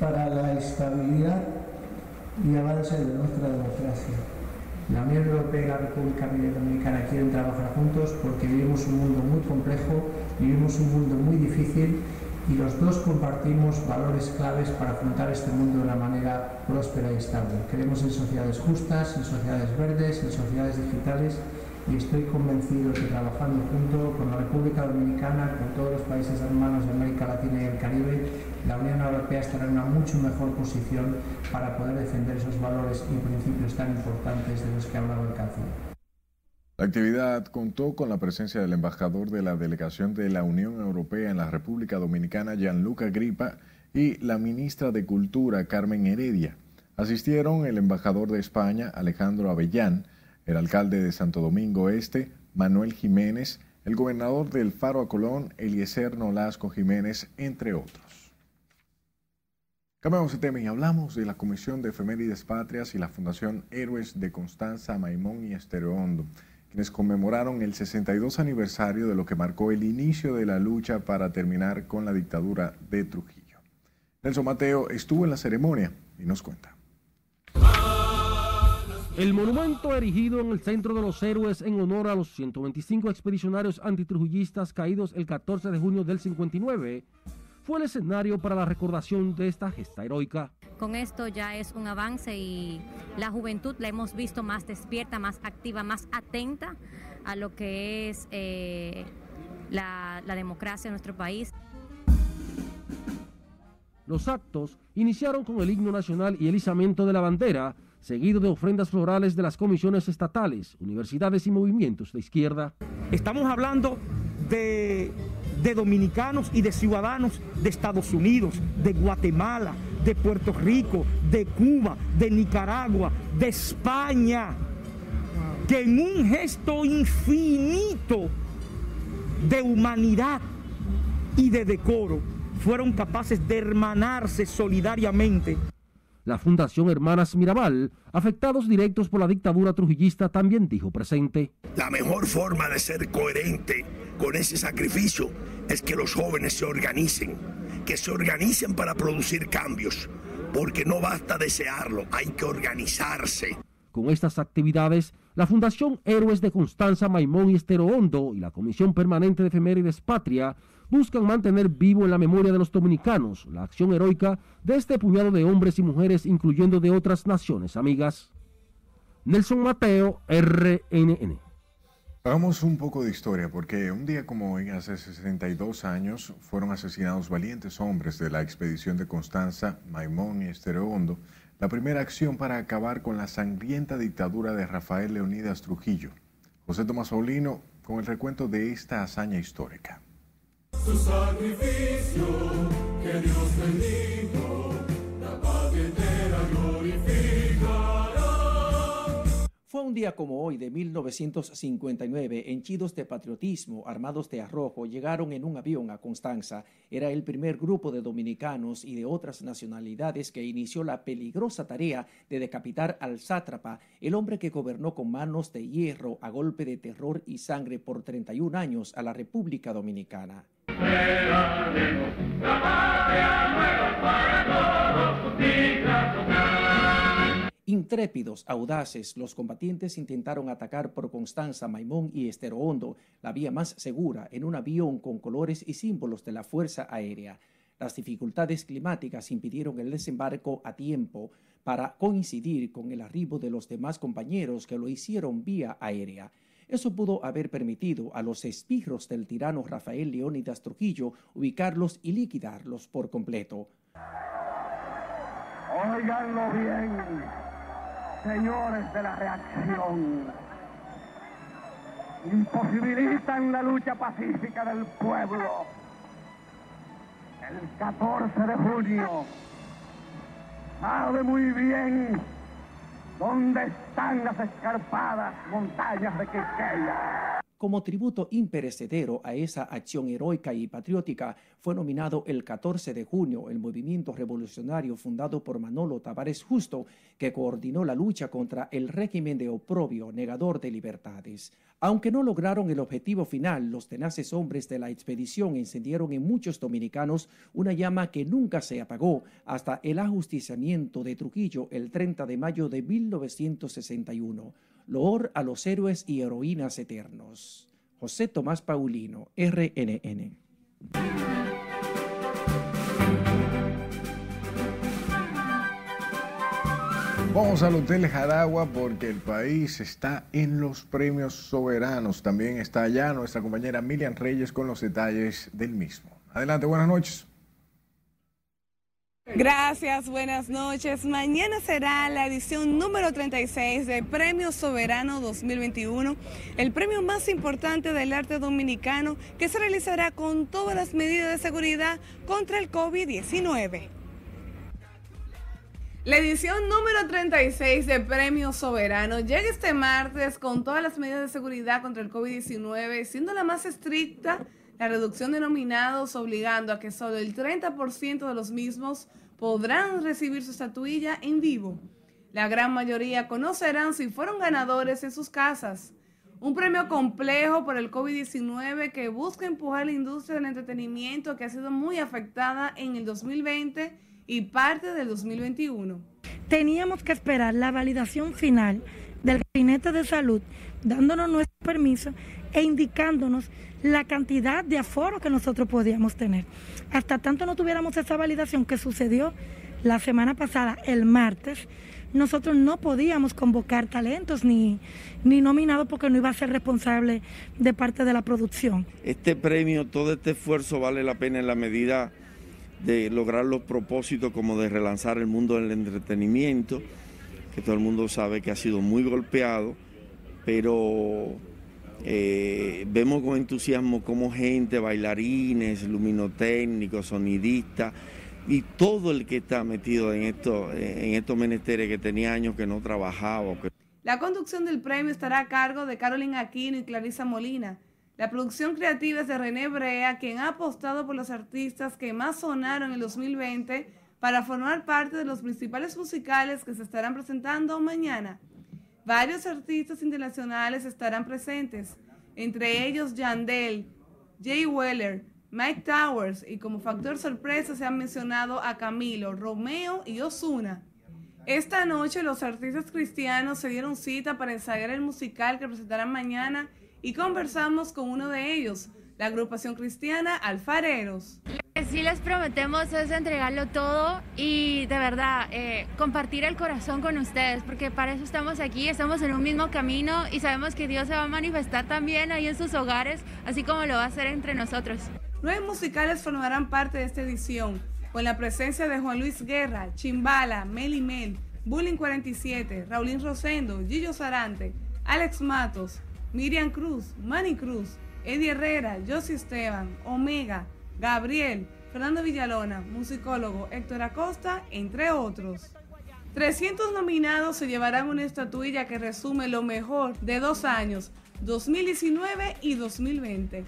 para la estabilidad y avance de nuestra democracia. La Unión Europea y la República Dominicana quieren trabajar juntos porque vivimos un mundo muy complejo, vivimos un mundo muy difícil y los dos compartimos valores claves para afrontar este mundo de una manera próspera y estable. Queremos en sociedades justas, en sociedades verdes, en sociedades digitales y estoy convencido que trabajando junto con la República Dominicana, con todos los países hermanos de América Latina y el Caribe, la Unión Europea estará en una mucho mejor posición para poder defender esos valores y principios tan importantes de los que ha hablado el canciller. La actividad contó con la presencia del embajador de la delegación de la Unión Europea en la República Dominicana, Gianluca Gripa, y la ministra de Cultura, Carmen Heredia. Asistieron el embajador de España, Alejandro Avellán, el alcalde de Santo Domingo Este, Manuel Jiménez, el gobernador del Faro a Colón, Eliezer Nolasco Jiménez, entre otros. Cambiamos de tema y hablamos de la Comisión de Efemérides Patrias y la Fundación Héroes de Constanza, Maimón y Estereondo, quienes conmemoraron el 62 aniversario de lo que marcó el inicio de la lucha para terminar con la dictadura de Trujillo. Nelson Mateo estuvo en la ceremonia y nos cuenta. El monumento erigido en el Centro de los Héroes en honor a los 125 expedicionarios antitrujillistas caídos el 14 de junio del 59 fue el escenario para la recordación de esta gesta heroica. Con esto ya es un avance y la juventud la hemos visto más despierta, más activa, más atenta a lo que es eh, la, la democracia en nuestro país. Los actos iniciaron con el himno nacional y el izamiento de la bandera, seguido de ofrendas florales de las comisiones estatales, universidades y movimientos de izquierda. Estamos hablando de, dominicanos y de ciudadanos de Estados Unidos, de Guatemala, de Puerto Rico, de Cuba, de Nicaragua, de España, que en un gesto infinito de humanidad y de decoro fueron capaces de hermanarse solidariamente la Fundación Hermanas Mirabal, afectados directos por la dictadura trujillista, también dijo presente. La mejor forma de ser coherente con ese sacrificio es que los jóvenes se organicen, que se organicen para producir cambios, porque no basta desearlo, hay que organizarse. Con estas actividades, la Fundación Héroes de Constanza, Maimón y Estero Hondo y la Comisión Permanente de Efemérides Patria buscan mantener vivo en la memoria de los dominicanos la acción heroica de este puñado de hombres y mujeres, incluyendo de otras naciones amigas. Nelson Mateo, RNN. Hagamos un poco de historia, porque un día como hoy, hace 62 años, fueron asesinados valientes hombres de la expedición de Constanza, Maimón y Estero Hondo, la primera acción para acabar con la sangrienta dictadura de Rafael Leonidas Trujillo. José Tomás Paulino con el recuento de esta hazaña histórica. Su sacrificio que Dios bendijo, la patria entera glorificará. Fue un día como hoy de 1959, henchidos de patriotismo, armados de arrojo, llegaron en un avión a Constanza. Era el primer grupo de dominicanos y de otras nacionalidades que inició la peligrosa tarea de decapitar al sátrapa, el hombre que gobernó con manos de hierro a golpe de terror y sangre por 31 años a la República Dominicana. Intrépidos, audaces, los combatientes intentaron atacar por Constanza, Maimón y Estero Hondo, la vía más segura, en un avión con colores y símbolos de la Fuerza Aérea. Las dificultades climáticas impidieron el desembarco a tiempo para coincidir con el arribo de los demás compañeros que lo hicieron vía aérea. Eso pudo haber permitido a los espijos del tirano Rafael Leónidas Trujillo ubicarlos y liquidarlos por completo. Óiganlo bien, señores de la reacción. Imposibilitan la lucha pacífica del pueblo. El 14 de junio sabe muy bien dónde están las escarpadas montañas de Quisqueya. Como tributo imperecedero a esa acción heroica y patriótica, fue nominado el 14 de junio el movimiento revolucionario fundado por Manolo Tavares Justo, que coordinó la lucha contra el régimen de oprobio negador de libertades. Aunque no lograron el objetivo final, los tenaces hombres de la expedición encendieron en muchos dominicanos una llama que nunca se apagó hasta el ajusticiamiento de Trujillo el 30 de mayo de 1961. Loor a los héroes y heroínas eternos. José Tomás Paulino, RNN. Vamos al Hotel Jaragua porque el país está en los premios soberanos. También está allá nuestra compañera Miriam Reyes con los detalles del mismo. Adelante, buenas noches. Gracias, buenas noches. Mañana será la edición número 36 de Premio Soberano 2021, el premio más importante del arte dominicano que se realizará con todas las medidas de seguridad contra el COVID-19. La edición número 36 de Premio Soberano llega este martes con todas las medidas de seguridad contra el COVID-19, siendo la más estricta la reducción de nominados, obligando a que solo el 30% de los mismos podrán recibir su estatuilla en vivo. La gran mayoría conocerán si fueron ganadores en sus casas. Un premio complejo por el COVID-19 que busca empujar la industria del entretenimiento que ha sido muy afectada en el 2020 y parte del 2021. Teníamos que esperar la validación final del Gabinete de Salud, dándonos nuestro permiso e indicándonos la cantidad de aforo que nosotros podíamos tener. Hasta tanto no tuviéramos esa validación que sucedió la semana pasada, el martes, nosotros no podíamos convocar talentos ni, ni nominados porque no iba a ser responsable de parte de la producción. Este premio, todo este esfuerzo vale la pena en la medida de lograr los propósitos como de relanzar el mundo del entretenimiento, que todo el mundo sabe que ha sido muy golpeado, pero eh, vemos con entusiasmo como gente, bailarines, luminotécnicos, sonidistas y todo el que está metido en, esto, en estos menesteres que tenía años que no trabajaba. La conducción del premio estará a cargo de Carolina Aquino y Clarisa Molina. La producción creativa es de René Brea, quien ha apostado por los artistas que más sonaron en el 2020 para formar parte de los principales musicales que se estarán presentando mañana. Varios artistas internacionales estarán presentes, entre ellos Yandel, Jay Weller, Mike Towers y como factor sorpresa se han mencionado a Camilo, Romeo y Osuna. Esta noche los artistas cristianos se dieron cita para ensayar el musical que presentarán mañana y conversamos con uno de ellos, la agrupación cristiana Alfareros. Que sí les prometemos es entregarlo todo y de verdad eh, compartir el corazón con ustedes, porque para eso estamos aquí, estamos en un mismo camino y sabemos que Dios se va a manifestar también ahí en sus hogares, así como lo va a hacer entre nosotros. Nueve musicales formarán parte de esta edición, con la presencia de Juan Luis Guerra, Chimbala, Meli Mel, Bullying 47, Raulín Rosendo, Gillo Sarante, Alex Matos, Miriam Cruz, Manny Cruz, Eddie Herrera, Josie Esteban, Omega, Gabriel, Fernando Villalona, musicólogo Héctor Acosta, entre otros. 300 nominados se llevarán una estatuilla que resume lo mejor de dos años, 2019 y 2020.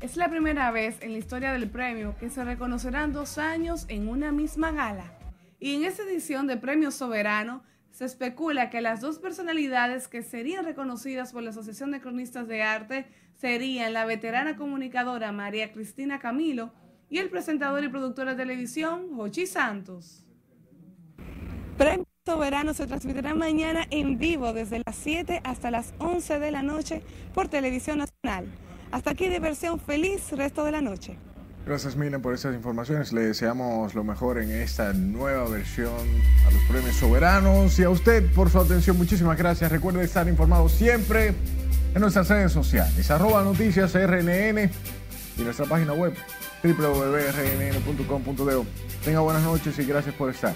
Es la primera vez en la historia del premio que se reconocerán dos años en una misma gala. Y en esta edición de Premio Soberano se especula que las dos personalidades que serían reconocidas por la Asociación de Cronistas de Arte serían la veterana comunicadora María Cristina Camilo y el presentador y productor de televisión Jochi Santos. Premio Soberano se transmitirá mañana en vivo desde las 7 hasta las 11 de la noche por Televisión Nacional. Hasta aquí diversión feliz resto de la noche. Gracias Milen por estas informaciones. Le deseamos lo mejor en esta nueva versión a los premios soberanos y a usted por su atención. Muchísimas gracias. Recuerde estar informado siempre en nuestras redes sociales, arroba noticias RNN y nuestra página web www.rnn.com.de. Tenga buenas noches y gracias por estar.